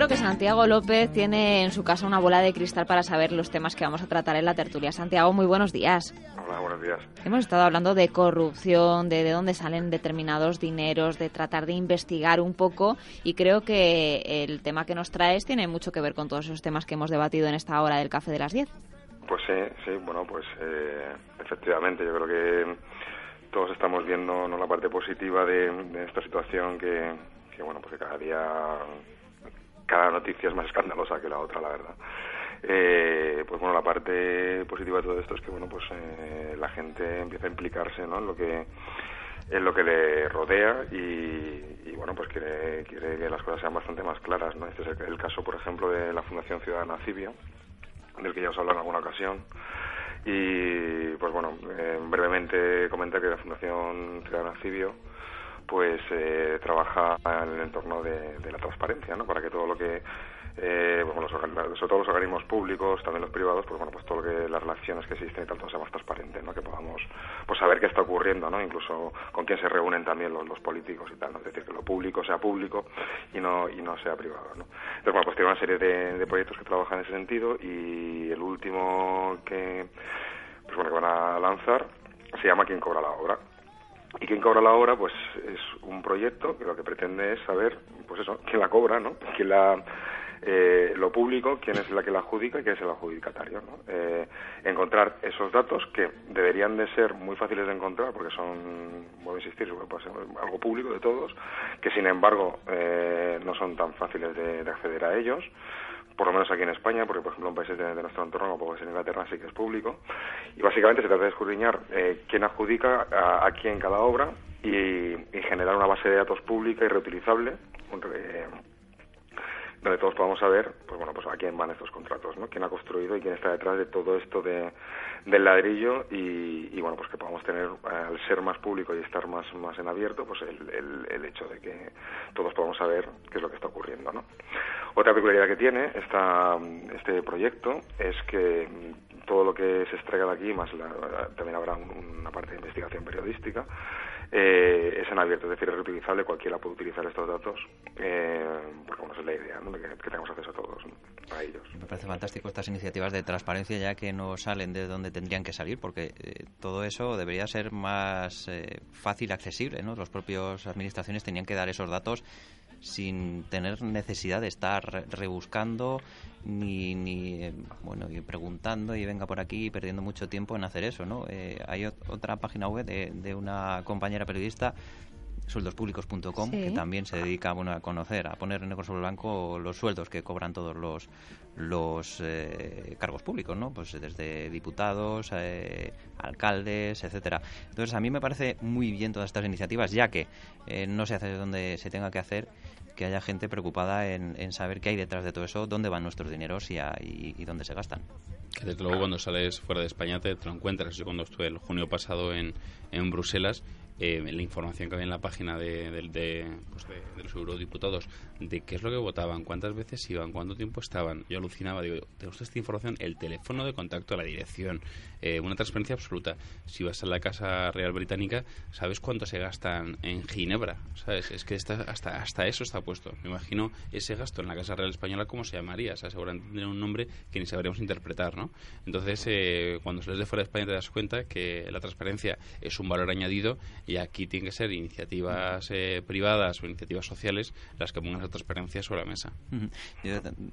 Creo que Santiago López tiene en su casa una bola de cristal para saber los temas que vamos a tratar en la tertulia. Santiago, muy buenos días. Hola, buenos días. Hemos estado hablando de corrupción, de, de dónde salen determinados dineros, de tratar de investigar un poco y creo que el tema que nos traes tiene mucho que ver con todos esos temas que hemos debatido en esta hora del café de las 10. Pues sí, sí, bueno, pues eh, efectivamente, yo creo que todos estamos viendo ¿no? la parte positiva de, esta situación que, bueno, pues cada día, cada noticia es más escandalosa que la otra, la verdad. Eh, pues bueno, la parte positiva de todo esto es que, bueno, pues eh, la gente empieza a implicarse, ¿no? En lo que en lo que le rodea y, bueno, pues quiere, quiere que las cosas sean bastante más claras, ¿no? Este es el, caso, por ejemplo, de la Fundación Ciudadana Cibio, del que ya os hablo en alguna ocasión. Y pues bueno, eh, brevemente comentar que la Fundación Ciudadana Cibio pues eh, trabaja en el entorno de, la transparencia, ¿no? Para que todo lo que eh, bueno, sobre todo los organismos públicos, también los privados, pues bueno, pues todo lo que las relaciones que existen y tal, todo sea más transparente, ¿no? Que podamos pues saber qué está ocurriendo, ¿no? Incluso con quién se reúnen también los, los políticos y tal, ¿no? Es decir, que lo público sea público y no y no sea privado, ¿no? Entonces, bueno, pues tiene una serie de, de proyectos que trabajan en ese sentido y el último que pues bueno, que van a lanzar se llama Quién cobra la obra. Y quién cobra la obra, pues es un proyecto que lo que pretende es saber, pues eso, quién la cobra, ¿no? Quién la eh, lo público, quién es la que la adjudica y quién es el adjudicatario. ¿no? Eh, encontrar esos datos que deberían de ser muy fáciles de encontrar porque son, vuelvo a insistir, algo público de todos, que sin embargo eh, no son tan fáciles de, acceder a ellos por lo menos aquí en España, porque por ejemplo en países de, nuestro entorno, como puede ser Inglaterra, sí que es público. Y básicamente se trata de escudriñar eh, quién adjudica a, a, quién cada obra y, generar una base de datos pública y reutilizable, eh, donde todos podamos saber, pues bueno, pues a quién van estos contratos, ¿no? Quién ha construido y quién está detrás de todo esto de, del ladrillo y, bueno, pues que podamos tener, al ser más público y estar más, más en abierto, pues el, el, hecho de que todos podamos saber qué es lo que está ocurriendo, ¿no? Otra peculiaridad que tiene esta, este proyecto es que todo lo que se extraiga de aquí, más también habrá una parte de investigación periodística, eh, es en abierto, es decir, es reutilizable, cualquiera puede utilizar estos datos, eh, porque bueno, esa es la idea, ¿no? que, tengamos acceso a todos, a ellos. Me parece fantástico estas iniciativas de transparencia ya que no salen de donde tendrían que salir, porque eh, todo eso debería ser más eh, fácil accesible, ¿no? Los propios administraciones tenían que dar esos datos sin tener necesidad de estar rebuscando ni, ni eh, bueno y preguntando y venga por aquí perdiendo mucho tiempo en hacer eso no eh, hay otra página web de, de una compañera periodista sueldospúblicos.com, que también se dedica bueno, a conocer, a poner en negro sobre blanco los sueldos que cobran todos los los eh, cargos públicos, ¿no? Pues desde diputados, eh, alcaldes, etcétera. Entonces a mí me parece muy bien todas estas iniciativas, ya que eh, no se hace de donde se tenga que hacer, que haya gente preocupada en, saber qué hay detrás de todo eso, dónde van nuestros dineros y, y, dónde se gastan. Que desde luego cuando sales fuera de España te, te lo encuentras. Yo cuando estuve el junio pasado en, en Bruselas eh, la información que había en la página de, pues de, de, los eurodiputados de qué es lo que votaban, cuántas veces iban, cuánto tiempo estaban. Yo alucinaba, digo, tenemos esta información, el teléfono de contacto, la dirección, eh, una transparencia absoluta. Si vas a la Casa Real Británica, ¿sabes cuánto se gastan en Ginebra? ¿Sabes? Es que está, hasta, hasta eso está puesto. Me imagino ese gasto en la Casa Real Española, ¿cómo se llamaría? O sea, seguramente tendría un nombre que ni sabríamos interpretar, ¿no? Entonces, eh, cuando sales de fuera de España te das cuenta que la transparencia es un valor añadido y aquí tienen que ser iniciativas eh, privadas o iniciativas sociales las que pongan esa transparencia sobre la mesa.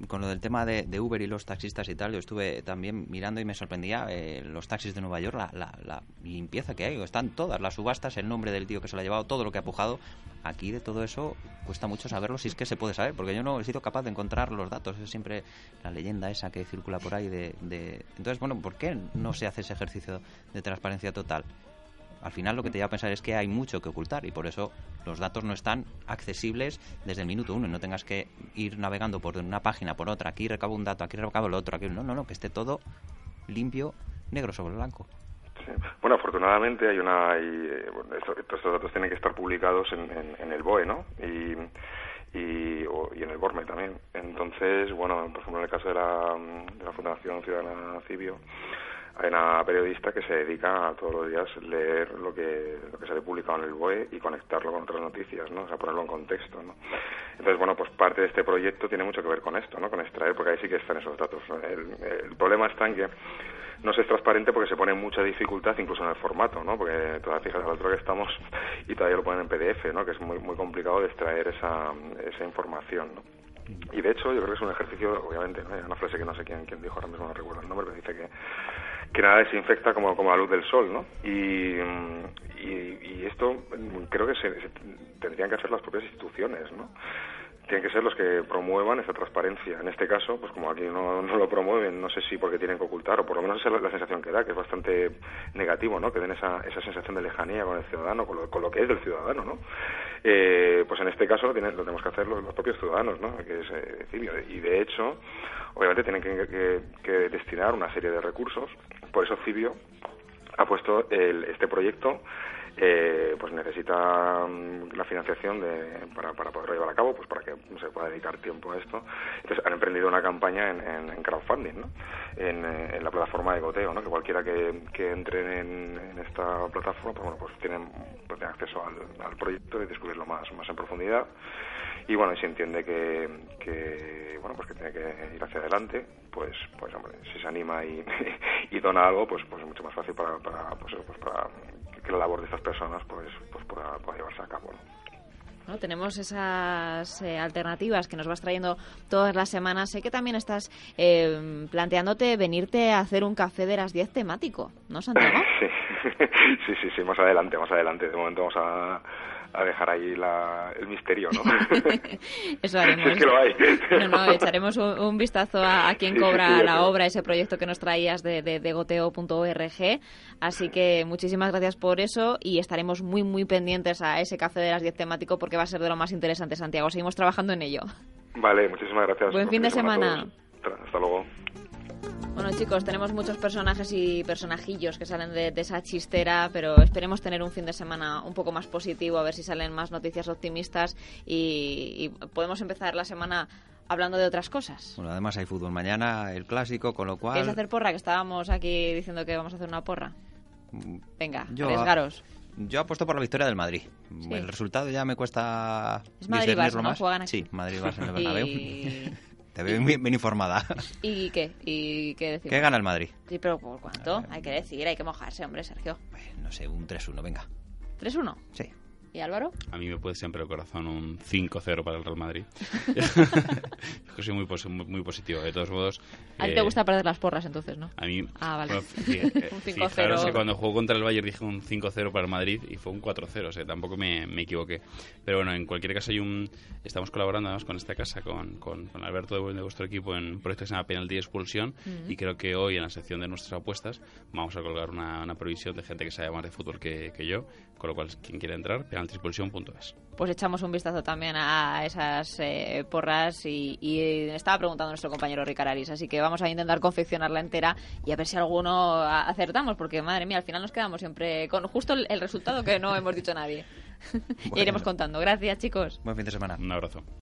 con lo del tema de, Uber y los taxistas y tal, yo estuve también mirando y me sorprendía eh, los taxis de Nueva York, la, limpieza que hay. Están todas las subastas, el nombre del tío que se lo ha llevado, todo lo que ha pujado. Aquí de todo eso cuesta mucho saberlo si es que se puede saber, porque yo no he sido capaz de encontrar los datos. Es siempre la leyenda esa que circula por ahí de... de... Entonces, bueno, ¿por qué no se hace ese ejercicio de transparencia total? Al final lo que te lleva a pensar es que hay mucho que ocultar y por eso los datos no están accesibles desde el minuto uno y no tengas que ir navegando por una página, por otra, aquí recabo un dato, aquí recabo el otro, aquí no, no, no, que esté todo limpio, negro sobre blanco. Bueno, afortunadamente hay una, eh, estos, datos tienen que estar publicados en, el BOE, ¿no? Y, y, y, en el BORME también. Entonces, bueno, por ejemplo, en el caso de la, de la Fundación Ciudadana Cibio, hay una periodista que se dedica a todos los días leer lo que, lo que ha publicado en el BOE y conectarlo con otras noticias, ¿no? O sea, ponerlo en contexto, ¿no? Entonces, bueno, pues parte de este proyecto tiene mucho que ver con esto, ¿no? Con extraer, porque ahí sí que están esos datos. El, problema está en que no se es transparente porque se pone mucha dificultad incluso en el formato, ¿no? Porque todavía fíjate al otro que estamos y todavía lo ponen en PDF, ¿no? Que es muy muy complicado de extraer esa, esa información, ¿no? Y de hecho, yo creo que es un ejercicio, obviamente, ¿no? hay una frase que no sé quién, quién dijo, ahora mismo no recuerdo el nombre, pero dice que que nada desinfecta como, como la luz del sol, ¿no? Y, y, esto creo que se, tendrían que hacer las propias instituciones, ¿no? Tienen que ser los que promuevan esa transparencia. En este caso, pues como aquí no, lo promueven, no sé si porque tienen que ocultar, o por lo menos esa es la, sensación que da, que es bastante negativo, ¿no? Que den esa, esa sensación de lejanía con el ciudadano, con lo, con lo que es del ciudadano, ¿no? Eh, pues en este caso lo, lo tenemos que hacer los, propios ciudadanos, ¿no? Que es eh, Y de hecho, obviamente tienen que, que, destinar una serie de recursos. Por eso Cibio ha puesto el, este proyecto eh, pues necesita mm, la financiación de, para, para poder llevar a cabo, pues para que se pueda dedicar tiempo a esto. Entonces han emprendido una campaña en, en, crowdfunding, ¿no? En, eh, en, la plataforma de goteo, ¿no? Que cualquiera que, que entre en, esta plataforma, pues bueno, pues tienen, pues tiene acceso al, al proyecto y descubrirlo más, más en profundidad y bueno, y se entiende que, que, bueno, pues que tiene que ir hacia adelante, pues, pues hombre, si se anima y, y dona algo, pues, pues es mucho más fácil para, para, pues, pues para que la labor de estas personas pues, pues pueda, llevarse a cabo. ¿no? tenemos esas eh, alternativas que nos vas trayendo todas las semanas. Sé que también estás eh, planteándote venirte a hacer un café de las 10 temático, ¿no, Santiago? sí, sí, sí, más adelante, más adelante. De momento vamos a a dejar ahí la, el misterio, ¿no? Eso haremos. es que lo hay. no, no, echaremos un, vistazo a, a quien cobra la obra, ese proyecto que nos traías de, de, goteo.org. Así que muchísimas gracias por eso y estaremos muy, muy pendientes a ese café de las 10 temático porque va a ser de lo más interesante, Santiago. Seguimos trabajando en ello. Vale, muchísimas gracias. Buen fin de semana. Hasta luego. Bueno chicos, tenemos muchos personajes y personajillos que salen de, esa chistera, pero esperemos tener un fin de semana un poco más positivo, a ver si salen más noticias optimistas y, podemos empezar la semana hablando de otras cosas. Bueno, además hay fútbol mañana, el clásico, con lo cual... ¿Quieres hacer porra? Que estábamos aquí diciendo que vamos a hacer una porra. Mm, Venga, yo, arriesgaros. Yo apuesto por la victoria del Madrid. El resultado ya me cuesta es Madrid ¿no? Juegan Sí, Madrid va en el Bernabéu. Y... Te veo bien, informada. ¿Y qué? ¿Y qué decir? ¿Qué gana el Madrid? Sí, pero ¿por cuánto? Hay que decir, hay que mojarse, hombre, Sergio. no sé, un 3-1, venga. ¿3-1? Sí. ¿Y Álvaro? A mí me puede siempre el corazón un 5-0 para el Real Madrid. Yo soy muy, muy, positivo. De todos modos... A ti te eh, gusta perder las porras entonces, ¿no? A mí... Ah, vale. un 5-0. que cuando jugó contra el Bayern dije un 5-0 para el Madrid y fue un 4-0. O sea, tampoco me, me, equivoqué. Pero bueno, en cualquier caso hay un... Estamos colaborando además con esta casa, con, con, Alberto de, de, vuestro equipo en un proyecto que se llama Penalty Expulsión y creo que hoy en la sección de nuestras apuestas vamos a colgar una, una previsión de gente que sabe más de fútbol que, que yo. Con lo cual, quien quiera entrar, canaltrispulsión.es. Pues echamos un vistazo también a esas eh, porras y, estaba preguntando nuestro compañero Ricararis, así que vamos a intentar confeccionarla entera y a ver si alguno acertamos, porque madre mía, al final nos quedamos siempre con justo el, resultado que no hemos dicho nadie. y iremos contando. Gracias, chicos. Buen fin de semana. Un abrazo.